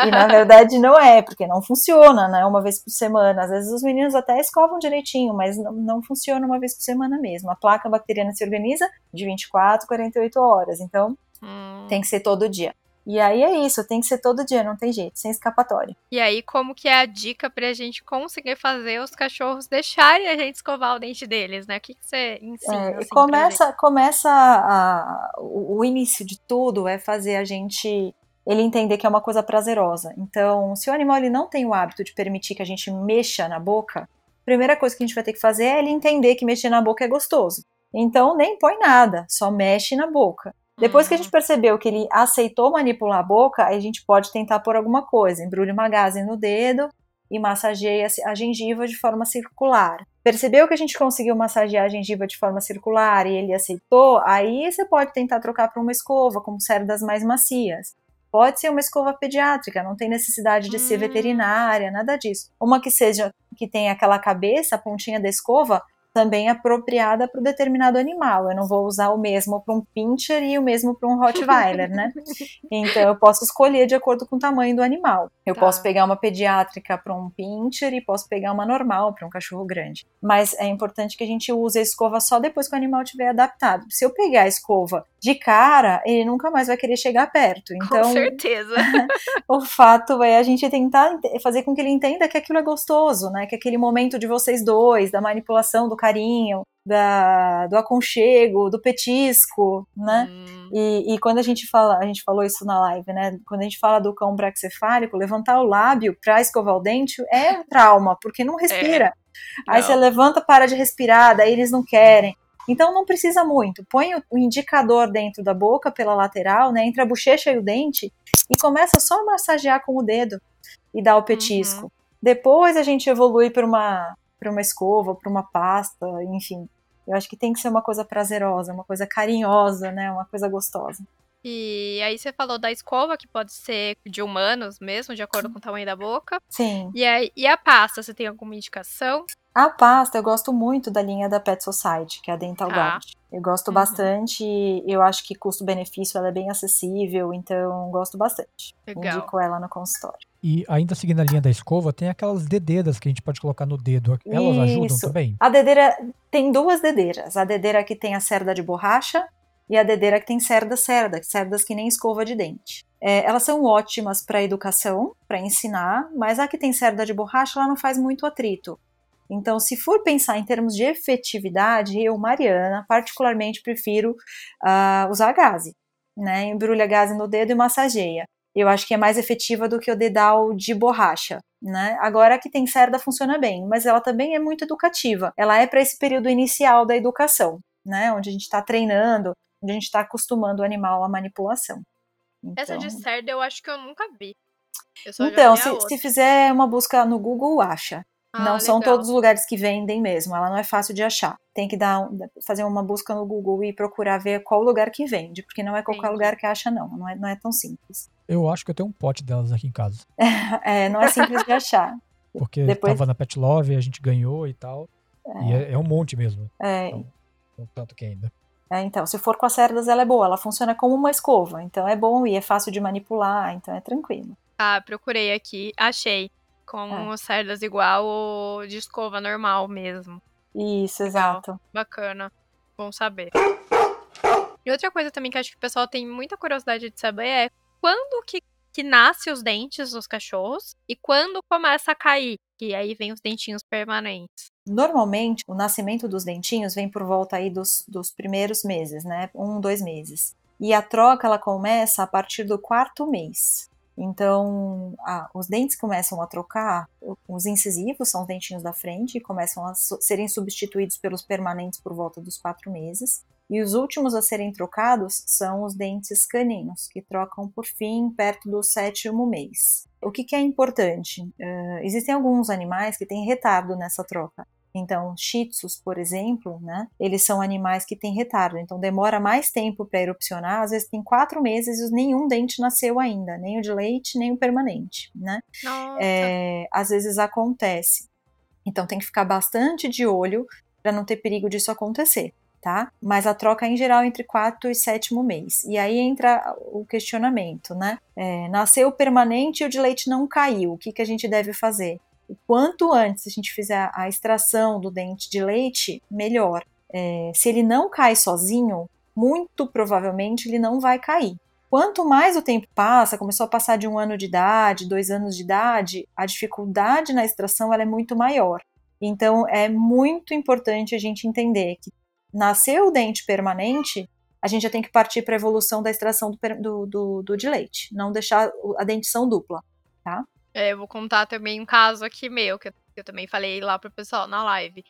Speaker 3: E na verdade não é, porque não funciona, né? Uma vez por semana. Às vezes os meninos até escovam direitinho, mas não, não funciona uma vez por semana mesmo. A placa bacteriana se organiza de 24 a 48 horas, então
Speaker 1: Hum.
Speaker 3: tem que ser todo dia. E aí é isso, tem que ser todo dia, não tem jeito, sem escapatória.
Speaker 1: E aí, como que é a dica pra gente conseguir fazer os cachorros deixarem a gente escovar o dente deles, né? O que, que você ensina?
Speaker 3: É,
Speaker 1: assim,
Speaker 3: começa, começa a- o, o início de tudo é fazer a gente ele entender que é uma coisa prazerosa. Então, se o animal ele não tem o hábito de permitir que a gente mexa na boca, a primeira coisa que a gente vai ter que fazer é ele entender que mexer na boca é gostoso. Então, nem põe nada, só mexe na boca. Depois que a gente percebeu que ele aceitou manipular a boca, a gente pode tentar pôr alguma coisa. Embrulha uma gaze no dedo e massageia a gengiva de forma circular. Percebeu que a gente conseguiu massagear a gengiva de forma circular e ele aceitou, aí você pode tentar trocar para uma escova, como cerdas mais macias. Pode ser uma escova pediátrica, não tem necessidade de ser
Speaker 1: Hum.
Speaker 3: veterinária, nada disso. Uma que seja que tenha aquela cabeça, a pontinha da escova, também apropriada para o determinado animal. Eu não vou usar o mesmo para um pincher e o mesmo para um Rottweiler, né? Então eu posso escolher de acordo com o tamanho do animal. Eu tá. posso pegar uma pediátrica para um pincher e posso pegar uma normal para um cachorro grande. Mas é importante que a gente use a escova só depois que o animal estiver adaptado. Se eu pegar a escova de cara, ele nunca mais vai querer chegar perto. Então,
Speaker 1: com certeza.
Speaker 3: o fato é a gente tentar fazer com que ele entenda que aquilo é gostoso, né? Que aquele momento de vocês dois, da manipulação, do carinho, da, do aconchego, do petisco, né? Hum. E, e, quando a gente fala, a gente falou isso na live, né? Quando a gente fala do cão braxcefálico, levantar o lábio para escovar o dente é um trauma, porque não respira. É. Aí não. você levanta, para de respirar, daí eles não querem. Então não precisa muito. Põe o indicador dentro da boca pela lateral, né, entre a bochecha e o dente, e começa só a massagear com o dedo e dar o petisco. Uhum. Depois a gente evolui para uma para uma escova, para uma pasta, enfim. Eu acho que tem que ser uma coisa prazerosa, uma coisa carinhosa, né? Uma coisa gostosa.
Speaker 1: E aí você falou da escova, que pode ser de humanos mesmo, de acordo com o tamanho da boca.
Speaker 3: Sim.
Speaker 1: E, aí, e a pasta, você tem alguma indicação?
Speaker 3: A pasta, eu gosto muito da linha da Pet Society, que é a Dental ah. Guard. Eu gosto uhum. bastante, eu acho que custo-benefício ela é bem acessível, então gosto bastante. Legal. Indico ela no consultório.
Speaker 2: E ainda seguindo a linha da escova, tem aquelas dedeiras que a gente pode colocar no dedo. Elas Isso. ajudam também?
Speaker 3: A dedeira tem duas dedeiras. A dedeira que tem a cerda de borracha e a dedeira que tem cerda-cerda, cerdas que nem escova de dente. É, elas são ótimas para educação, para ensinar, mas a que tem cerda de borracha ela não faz muito atrito. Então, se for pensar em termos de efetividade, eu, Mariana, particularmente prefiro uh, usar a gaze, né? Embrulha a gaze no dedo e massageia. Eu acho que é mais efetiva do que o dedal de borracha, né? Agora que tem cerda funciona bem, mas ela também é muito educativa. Ela é para esse período inicial da educação, né? Onde a gente está treinando, onde a gente está acostumando o animal à manipulação.
Speaker 1: Então... Essa de então cerda eu acho que eu nunca vi.
Speaker 3: Eu então, se, se, fizer uma busca no Google, acha. Ah, não legal. são todos os lugares que vendem mesmo, ela não é fácil de achar. Tem que dar, fazer uma busca no Google e procurar ver qual lugar que vende, porque não é qualquer Entendi. lugar que acha, não. Não é, não é tão simples.
Speaker 2: Eu acho que eu tenho um pote delas aqui em casa.
Speaker 3: é, não é simples de achar.
Speaker 2: Porque Depois... tava na Pet Love, a gente ganhou e tal. É. E é, é, um monte mesmo.
Speaker 3: É. Então,
Speaker 2: um tanto que ainda.
Speaker 3: É, então, se for com as cerdas, ela é boa. Ela funciona como uma escova. Então é bom e é fácil de manipular. Então é tranquilo.
Speaker 1: Ah, procurei aqui. Achei com é. cerdas igual ou de escova normal mesmo.
Speaker 3: Isso, exato.
Speaker 1: Bacana. Bom saber. E outra coisa também que acho que o pessoal tem muita curiosidade de saber é quando que, que nasce os dentes dos cachorros e quando começa a cair, que aí vem os dentinhos permanentes.
Speaker 3: Normalmente, o nascimento dos dentinhos vem por volta aí dos, dos primeiros meses, né? Um, dois meses. E a troca, ela começa a partir do quarto mês. Então, os dentes começam a trocar, os incisivos são os dentinhos da frente e começam a serem substituídos pelos permanentes por volta dos quatro meses. E os últimos a serem trocados são os dentes caninos, que trocam por fim perto do sétimo mês. O que, que é importante? Uh, existem alguns animais que têm retardo nessa troca. Então, shih tzus, por exemplo, né, eles são animais que têm retardo, então demora mais tempo para erupcionar, às vezes tem quatro meses e nenhum dente nasceu ainda, nem o de leite, nem o permanente, né? É, às vezes acontece. Então tem que ficar bastante de olho para não ter perigo disso acontecer. Tá? Mas a troca é em geral entre quarto e sétimo mês. E aí entra o questionamento, né? É, nasceu permanente e o de leite não caiu. O que, que a gente deve fazer? O quanto antes a gente fizer a extração do dente de leite, melhor. É, se ele não cai sozinho, muito provavelmente ele não vai cair. Quanto mais o tempo passa, começou a passar de um ano de idade, dois anos de idade, a dificuldade na extração é muito maior. Então é muito importante a gente entender que nasceu o dente permanente, a gente já tem que partir para a evolução da extração do, do, do, do de leite, não deixar a dentição dupla, tá?
Speaker 1: É, eu vou contar também um caso aqui meu, que eu, também falei lá pro pessoal na live.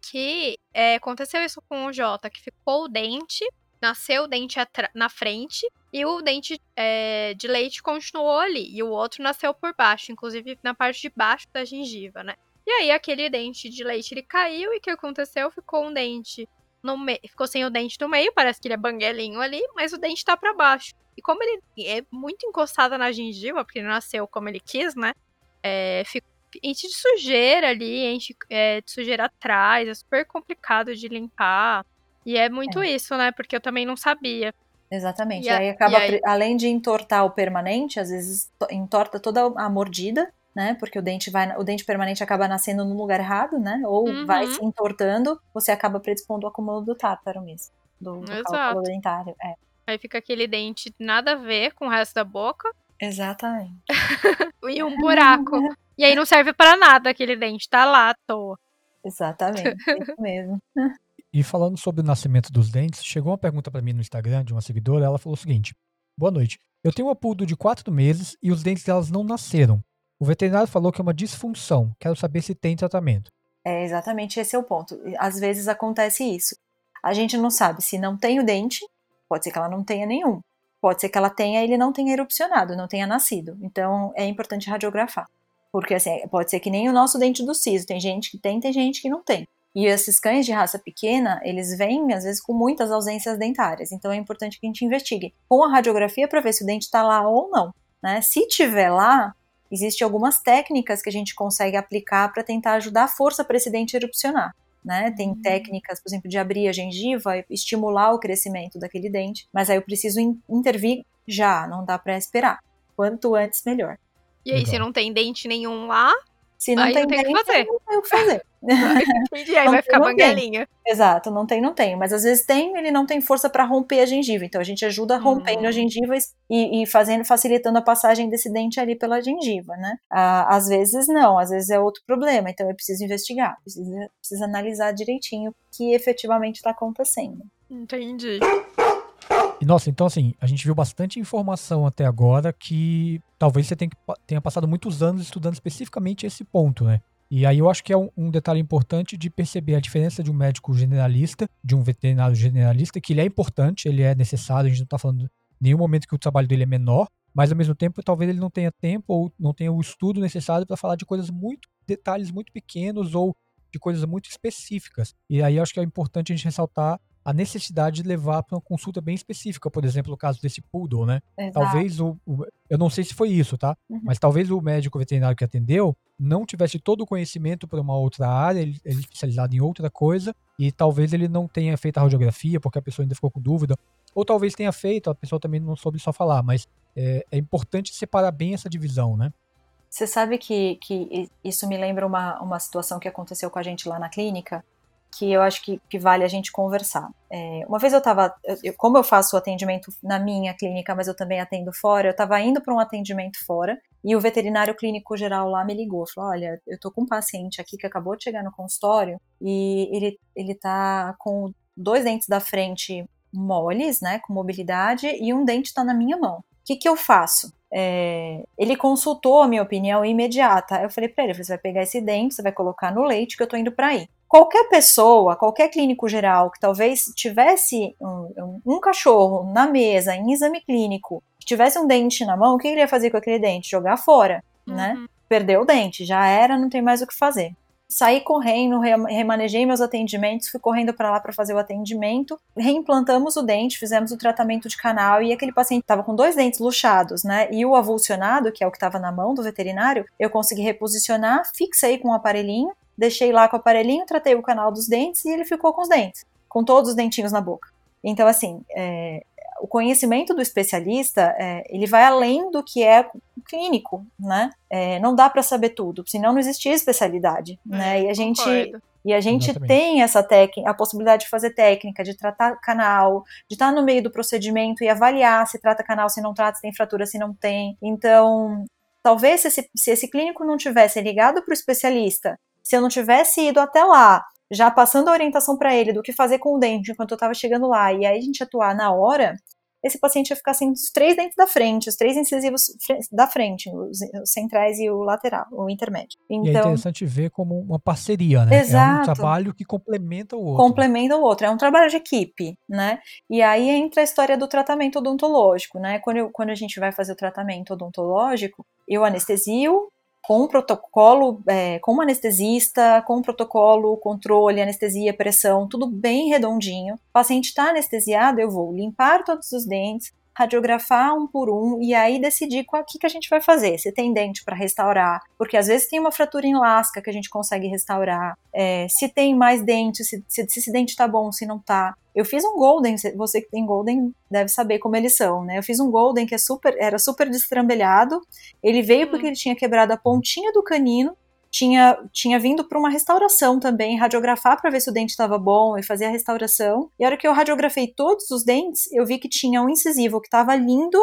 Speaker 1: Que é, aconteceu isso com o Jota, que ficou o dente, nasceu o dente na frente e o dente é, de leite continuou ali. E o outro nasceu por baixo, inclusive na parte de baixo da gengiva, né? E aí aquele dente de leite ele caiu e o que aconteceu? Ficou um dente no meio, ficou sem o dente no meio, parece que ele é banguelinho ali, mas o dente tá para baixo. E como ele é muito encostado na gengiva, porque ele nasceu como ele quis, né? É, enche de sujeira ali, enche é, de sujeira atrás, é super complicado de limpar. E é muito é. isso, né? Porque eu também não sabia.
Speaker 3: Exatamente. E, aí acaba, e aí... além de entortar o permanente, às vezes entorta toda a mordida, né? Porque o dente vai, o dente permanente acaba nascendo no lugar errado, né? Ou uhum. vai se entortando, você acaba predispondo o acúmulo do tártaro mesmo, do, do cálculo dentário. É.
Speaker 1: Aí fica aquele dente nada a ver com o resto da boca.
Speaker 3: Exatamente.
Speaker 1: e um buraco. e aí não serve para nada aquele dente, tá lá à toa.
Speaker 3: Exatamente, isso mesmo.
Speaker 2: E falando sobre o nascimento dos dentes, chegou uma pergunta para mim no Instagram de uma seguidora. Ela falou o seguinte: Boa noite. Eu tenho uma pudo de 4 meses e os dentes delas não nasceram. O veterinário falou que é uma disfunção. Quero saber se tem tratamento.
Speaker 3: É exatamente esse é o ponto. Às vezes acontece isso. A gente não sabe se não tem o dente, pode ser que ela não tenha nenhum. Pode ser que ela tenha e ele não tenha erupcionado, não tenha nascido. Então é importante radiografar. Porque assim, pode ser que nem o nosso dente do siso. Tem gente que tem, tem gente que não tem. E esses cães de raça pequena, eles vêm, às vezes, com muitas ausências dentárias. Então é importante que a gente investigue com a radiografia para ver se o dente está lá ou não. Né? Se tiver lá, existem algumas técnicas que a gente consegue aplicar para tentar ajudar a força para esse dente erupcionar. Né? Tem uhum. técnicas, por exemplo, de abrir a gengiva e estimular o crescimento daquele dente, mas aí eu preciso intervir já, não dá para esperar. Quanto antes, melhor.
Speaker 1: E aí, Legal. se não tem dente nenhum lá,
Speaker 3: se não
Speaker 1: aí
Speaker 3: tem,
Speaker 1: não tem que fazer.
Speaker 3: não tem o que fazer.
Speaker 1: Entendi, aí não vai ficar banguelinha.
Speaker 3: Exato, não tem, não tem. Mas às vezes tem, ele não tem força para romper a gengiva. Então a gente ajuda rompendo hum. a gengiva e, e, fazendo, facilitando a passagem desse dente ali pela gengiva, né? Ah, às vezes não, às vezes é outro problema. Então eu preciso investigar, preciso, preciso analisar direitinho o que efetivamente está acontecendo.
Speaker 1: Entendi.
Speaker 2: E nossa, então assim, a gente viu bastante informação até agora que talvez você tenha passado muitos anos estudando especificamente esse ponto, né? E aí eu acho que é um, um, detalhe importante de perceber a diferença de um médico generalista, de um veterinário generalista, que ele é importante, ele é necessário, a gente não está falando em nenhum momento que o trabalho dele é menor, mas ao mesmo tempo talvez ele não tenha tempo ou não tenha o estudo necessário para falar de coisas muito, detalhes muito pequenos ou de coisas muito específicas. E aí eu acho que é importante a gente ressaltar a necessidade de levar para uma consulta bem específica, por exemplo, o caso desse poodle, né? Exato. Talvez o, o, eu não sei se foi isso, tá? Uhum. Mas talvez o médico veterinário que atendeu não tivesse todo o conhecimento para uma outra área, ele, ele é especializado em outra coisa, e talvez ele não tenha feito a radiografia porque a pessoa ainda ficou com dúvida, ou talvez tenha feito, a pessoa também não soube só falar, mas é, é importante separar bem essa divisão, né?
Speaker 3: Você sabe que, que isso me lembra uma, uma situação que aconteceu com a gente lá na clínica, que eu acho que, que vale a gente conversar. É, uma vez eu estava, como eu faço o atendimento na minha clínica, mas eu também atendo fora, eu estava indo para um atendimento fora e o veterinário clínico geral lá me ligou, falou: Olha, eu tô com um paciente aqui que acabou de chegar no consultório e ele, ele tá com dois dentes da frente moles, né, com mobilidade, e um dente está na minha mão. O que, que eu faço? É, ele consultou a minha opinião imediata. Eu falei para ele: você vai pegar esse dente, você vai colocar no leite que eu tô indo para aí qualquer pessoa, qualquer clínico geral que talvez tivesse um, um, cachorro na mesa, em exame clínico, que tivesse um dente na mão, o que ele ia fazer com aquele dente? Jogar fora, né? uhum. né? Perdeu o dente, já era, não tem mais o que fazer. Saí correndo, remanejei meus atendimentos, fui correndo para lá para fazer o atendimento, reimplantamos o dente, fizemos o tratamento de canal e aquele paciente estava com dois dentes luxados, né? E o avulsionado, que é o que estava na mão do veterinário, eu consegui reposicionar, fixei com um aparelhinho deixei lá com o aparelhinho, tratei o canal dos dentes e ele ficou com os dentes, com todos os dentinhos na boca. Então, assim, é, o conhecimento do especialista, é, ele vai além do que é clínico, né? É, não dá para saber tudo, senão não existia especialidade, é, né? E a gente e a gente Exatamente. tem essa técnica, a possibilidade de fazer técnica, de tratar canal, de estar no meio do procedimento e avaliar se trata canal, se não trata, se tem fratura, se não tem. Então, talvez se esse, se esse clínico não tivesse ligado para o especialista se eu não tivesse ido até lá, já passando a orientação para ele do que fazer com o dente enquanto eu estava chegando lá, e aí a gente atuar na hora, esse paciente ia ficar sem os três dentes da frente, os três incisivos da frente, os, centrais e o lateral, o intermédio.
Speaker 2: Então, e é então interessante ver como uma parceria, né? Exato. É um trabalho que complementa o outro.
Speaker 3: Complementa o outro, é um trabalho de equipe, né? E aí entra a história do tratamento odontológico, né? Quando, eu, quando a gente vai fazer o tratamento odontológico, eu anestesio, com protocolo, é, com anestesista, com protocolo, controle, anestesia, pressão, tudo bem redondinho. O paciente está anestesiado, eu vou limpar todos os dentes, radiografar um por um e aí decidir qual que, que a gente vai fazer. Se tem dente para restaurar, porque às vezes tem uma fratura em lasca que a gente consegue restaurar. É, se tem mais dente, se, se, se esse dente tá bom, se não tá. Eu fiz um golden, você que tem golden deve saber como eles são, né? Eu fiz um golden que é super, era super destrambelhado. Ele veio porque ele tinha quebrado a pontinha do canino tinha, tinha vindo para uma restauração também, radiografar para ver se o dente estava bom e fazer a restauração. E a hora que eu radiografei todos os dentes, eu vi que tinha um incisivo que estava lindo,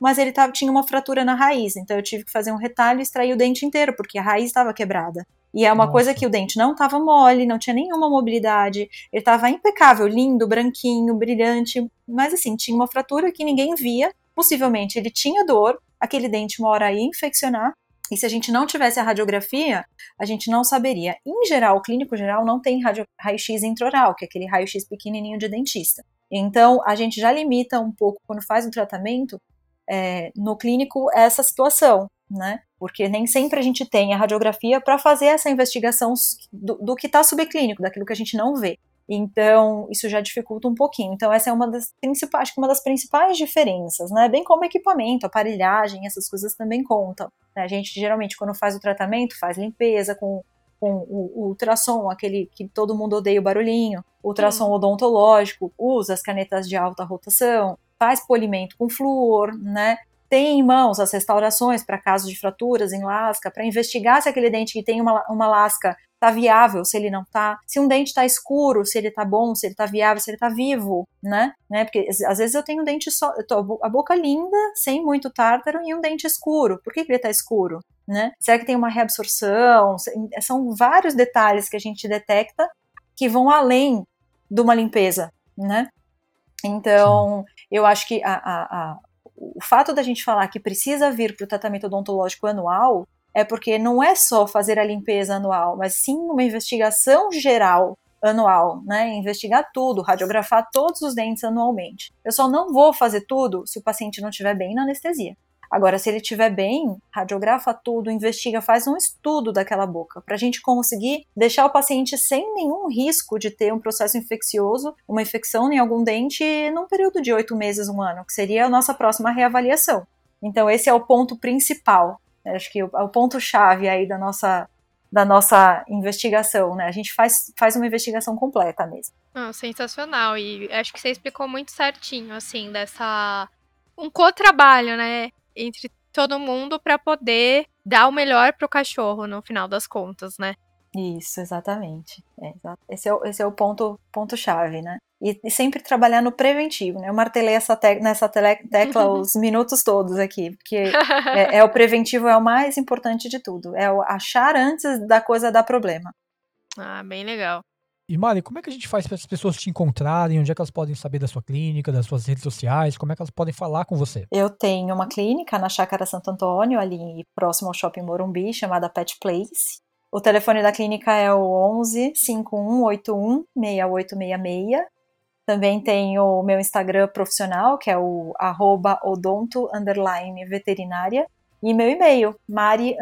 Speaker 3: mas ele tava, tinha uma fratura na raiz. Então eu tive que fazer um retalho e extrair o dente inteiro, porque a raiz estava quebrada. E é uma Nossa. coisa que o dente não estava mole, não tinha nenhuma mobilidade, ele estava impecável, lindo, branquinho, brilhante, mas assim, tinha uma fratura que ninguém via. Possivelmente ele tinha dor, aquele dente uma hora ia infeccionar, e se a gente não tivesse a radiografia, a gente não saberia. Em geral, o clínico geral não tem raio-x intraoral, que é aquele raio-x pequenininho de dentista. Então, a gente já limita um pouco, quando faz o tratamento, é, no clínico, essa situação, né? Porque nem sempre a gente tem a radiografia para fazer essa investigação do, do que está subclínico, daquilo que a gente não vê. Então, isso já dificulta um pouquinho. Então, essa é uma das principais, acho que uma das principais diferenças, né? Bem como equipamento, aparelhagem, essas coisas também contam. Né? A gente geralmente, quando faz o tratamento, faz limpeza com, com o, o ultrassom, aquele que todo mundo odeia o barulhinho, ultrassom hum. odontológico, usa as canetas de alta rotação, faz polimento com flúor, né? tem em mãos as restaurações para casos de fraturas em lasca, para investigar se aquele dente que tem uma, uma lasca está viável, se ele não está, se um dente está escuro, se ele está bom, se ele está viável, se ele está vivo, né? né? Porque às vezes eu tenho um dente só, tô, a boca linda, sem muito tártaro e um dente escuro. Por que, que ele está escuro? Né? Será que tem uma reabsorção? São vários detalhes que a gente detecta que vão além de uma limpeza, né? Então, eu acho que a, a, a o fato da gente falar que precisa vir para o tratamento odontológico anual é porque não é só fazer a limpeza anual, mas sim uma investigação geral anual, né? Investigar tudo, radiografar todos os dentes anualmente. Eu só não vou fazer tudo se o paciente não estiver bem na anestesia. Agora, se ele estiver bem, radiografa tudo, investiga, faz um estudo daquela boca, para a gente conseguir deixar o paciente sem nenhum risco de ter um processo infeccioso, uma infecção em algum dente, num período de oito meses, um ano, que seria a nossa próxima reavaliação. Então, esse é o ponto principal. Acho que é o ponto-chave aí da nossa, da nossa investigação, né? A gente faz, faz uma investigação completa mesmo.
Speaker 1: Ah, sensacional. E acho que você explicou muito certinho, assim, dessa. Um co-trabalho, né? entre todo mundo para poder dar o melhor pro cachorro no final das contas, né?
Speaker 3: Isso, exatamente. É, esse, é, esse é o ponto, ponto chave, né? E, e, sempre trabalhar no preventivo, né? Eu martelei essa te nessa tecla os minutos todos aqui, porque é, é, o preventivo é o mais importante de tudo, é o achar antes da coisa dar problema.
Speaker 1: Ah, bem legal.
Speaker 2: E Mari, como é que a gente faz para as pessoas te encontrarem? Onde é que elas podem saber da sua clínica, das suas redes sociais? Como é que elas podem falar com você?
Speaker 3: Eu tenho uma clínica na Chácara Santo Antônio, ali próximo ao Shopping Morumbi, chamada Pet Place. O telefone da clínica é o 11 5181 6866. Também tem o meu Instagram profissional, que é o arroba odonto veterinária. E meu e-mail, mari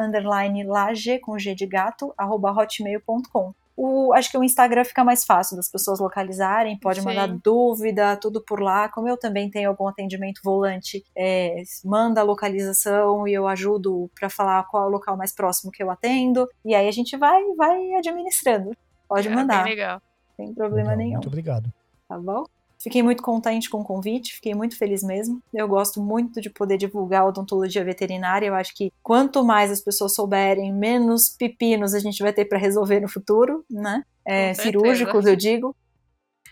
Speaker 3: lage com G de gato, arroba hotmail.com o, acho que o Instagram fica mais fácil das pessoas localizarem, pode Sim. mandar dúvida, tudo por lá. Como eu também tenho algum atendimento volante, é, manda a localização e eu ajudo para falar qual é o local mais próximo que eu atendo. E aí a gente vai, vai administrando. Pode é, mandar.
Speaker 1: Bem legal.
Speaker 3: Sem problema
Speaker 2: legal,
Speaker 3: nenhum.
Speaker 2: Muito obrigado.
Speaker 3: Tá bom? Fiquei muito contente com o convite, fiquei muito feliz mesmo. Eu gosto muito de poder divulgar a odontologia veterinária. Eu acho que quanto mais as pessoas souberem, menos pepinos a gente vai ter para resolver no futuro, né? É, cirúrgicos, eu digo.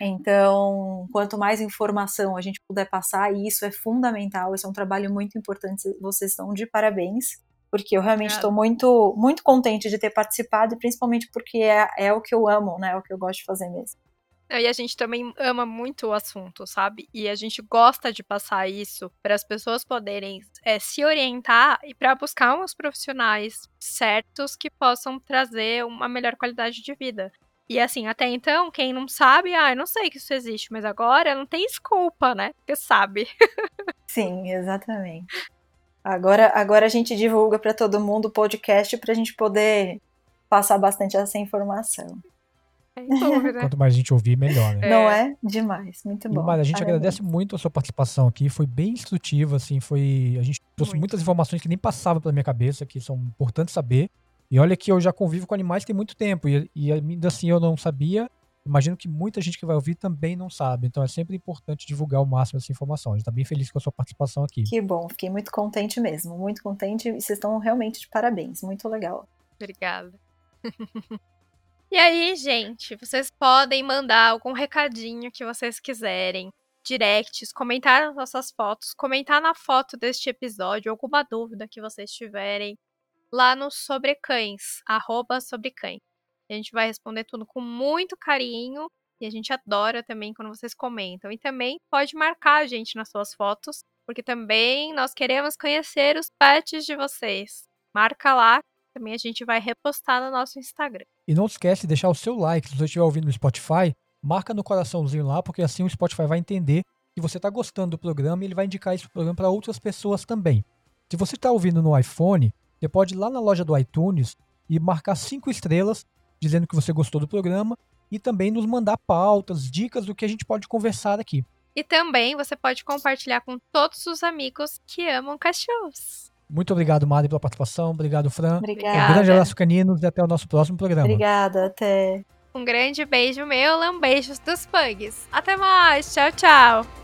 Speaker 3: Então, quanto mais informação a gente puder passar, e isso é fundamental, esse é um trabalho muito importante, vocês estão de parabéns, porque eu realmente estou muito, muito contente de ter participado, e principalmente porque é, é o que eu amo, né? É o que eu gosto de fazer mesmo.
Speaker 1: E a gente também ama muito o assunto, sabe? E a gente gosta de passar isso para as pessoas poderem é, se orientar e para buscar uns profissionais certos que possam trazer uma melhor qualidade de vida. E assim, até então, quem não sabe, ah, eu não sei que isso existe, mas agora não tem desculpa, né? Porque sabe.
Speaker 3: Sim, exatamente. Agora, agora a gente divulga para todo mundo o podcast para a gente poder passar bastante essa informação.
Speaker 2: Quanto mais a gente ouvir, melhor, né?
Speaker 3: Não é? Demais. Muito bom.
Speaker 2: Mas a gente
Speaker 3: Parabéns.
Speaker 2: agradece muito a sua participação aqui. Foi bem instrutiva, assim, foi. A gente trouxe
Speaker 1: Muito.
Speaker 2: muitas informações que nem passavam pela minha cabeça, que são importantes saber. E olha que eu já convivo com animais tem muito tempo. E, e ainda assim eu não sabia. Imagino que muita gente que vai ouvir também não sabe. Então é sempre importante divulgar o máximo essa informação. A gente tá bem feliz com a sua participação aqui.
Speaker 3: Que bom, fiquei muito contente mesmo. Muito contente. E vocês estão realmente de parabéns. Muito legal.
Speaker 1: Obrigada. e aí, gente, vocês podem mandar algum recadinho que vocês quiserem. Directs, comentar nas nossas fotos, comentar na foto deste episódio, alguma dúvida que vocês tiverem lá no Sobre Cães, arroba Sobre Cães. A gente vai responder tudo com muito carinho e a gente adora também quando vocês comentam. E também pode marcar a gente nas suas fotos, porque também nós queremos conhecer os pets de vocês. Marca lá, também a gente vai repostar no nosso Instagram.
Speaker 2: E não esquece de deixar o seu like. Se você estiver ouvindo no Spotify, marca no coraçãozinho lá, porque assim o Spotify vai entender que você está gostando do programa e ele vai indicar esse programa para outras pessoas também. Se você está ouvindo no iPhone, você pode ir lá na loja do iTunes e marcar cinco estrelas, dizendo que você gostou do programa e também nos mandar pautas, dicas do que a gente pode conversar aqui.
Speaker 1: E também você pode compartilhar com todos os amigos que amam cachorros.
Speaker 2: Muito obrigado, Mari, pela participação. Obrigado, Fran. Um
Speaker 3: Obrigada.
Speaker 2: grande abraço, caninos, e até o nosso próximo programa.
Speaker 3: Obrigada. Até.
Speaker 1: Um grande beijo meu, lambeijos dos pugs. Até mais, tchau, tchau.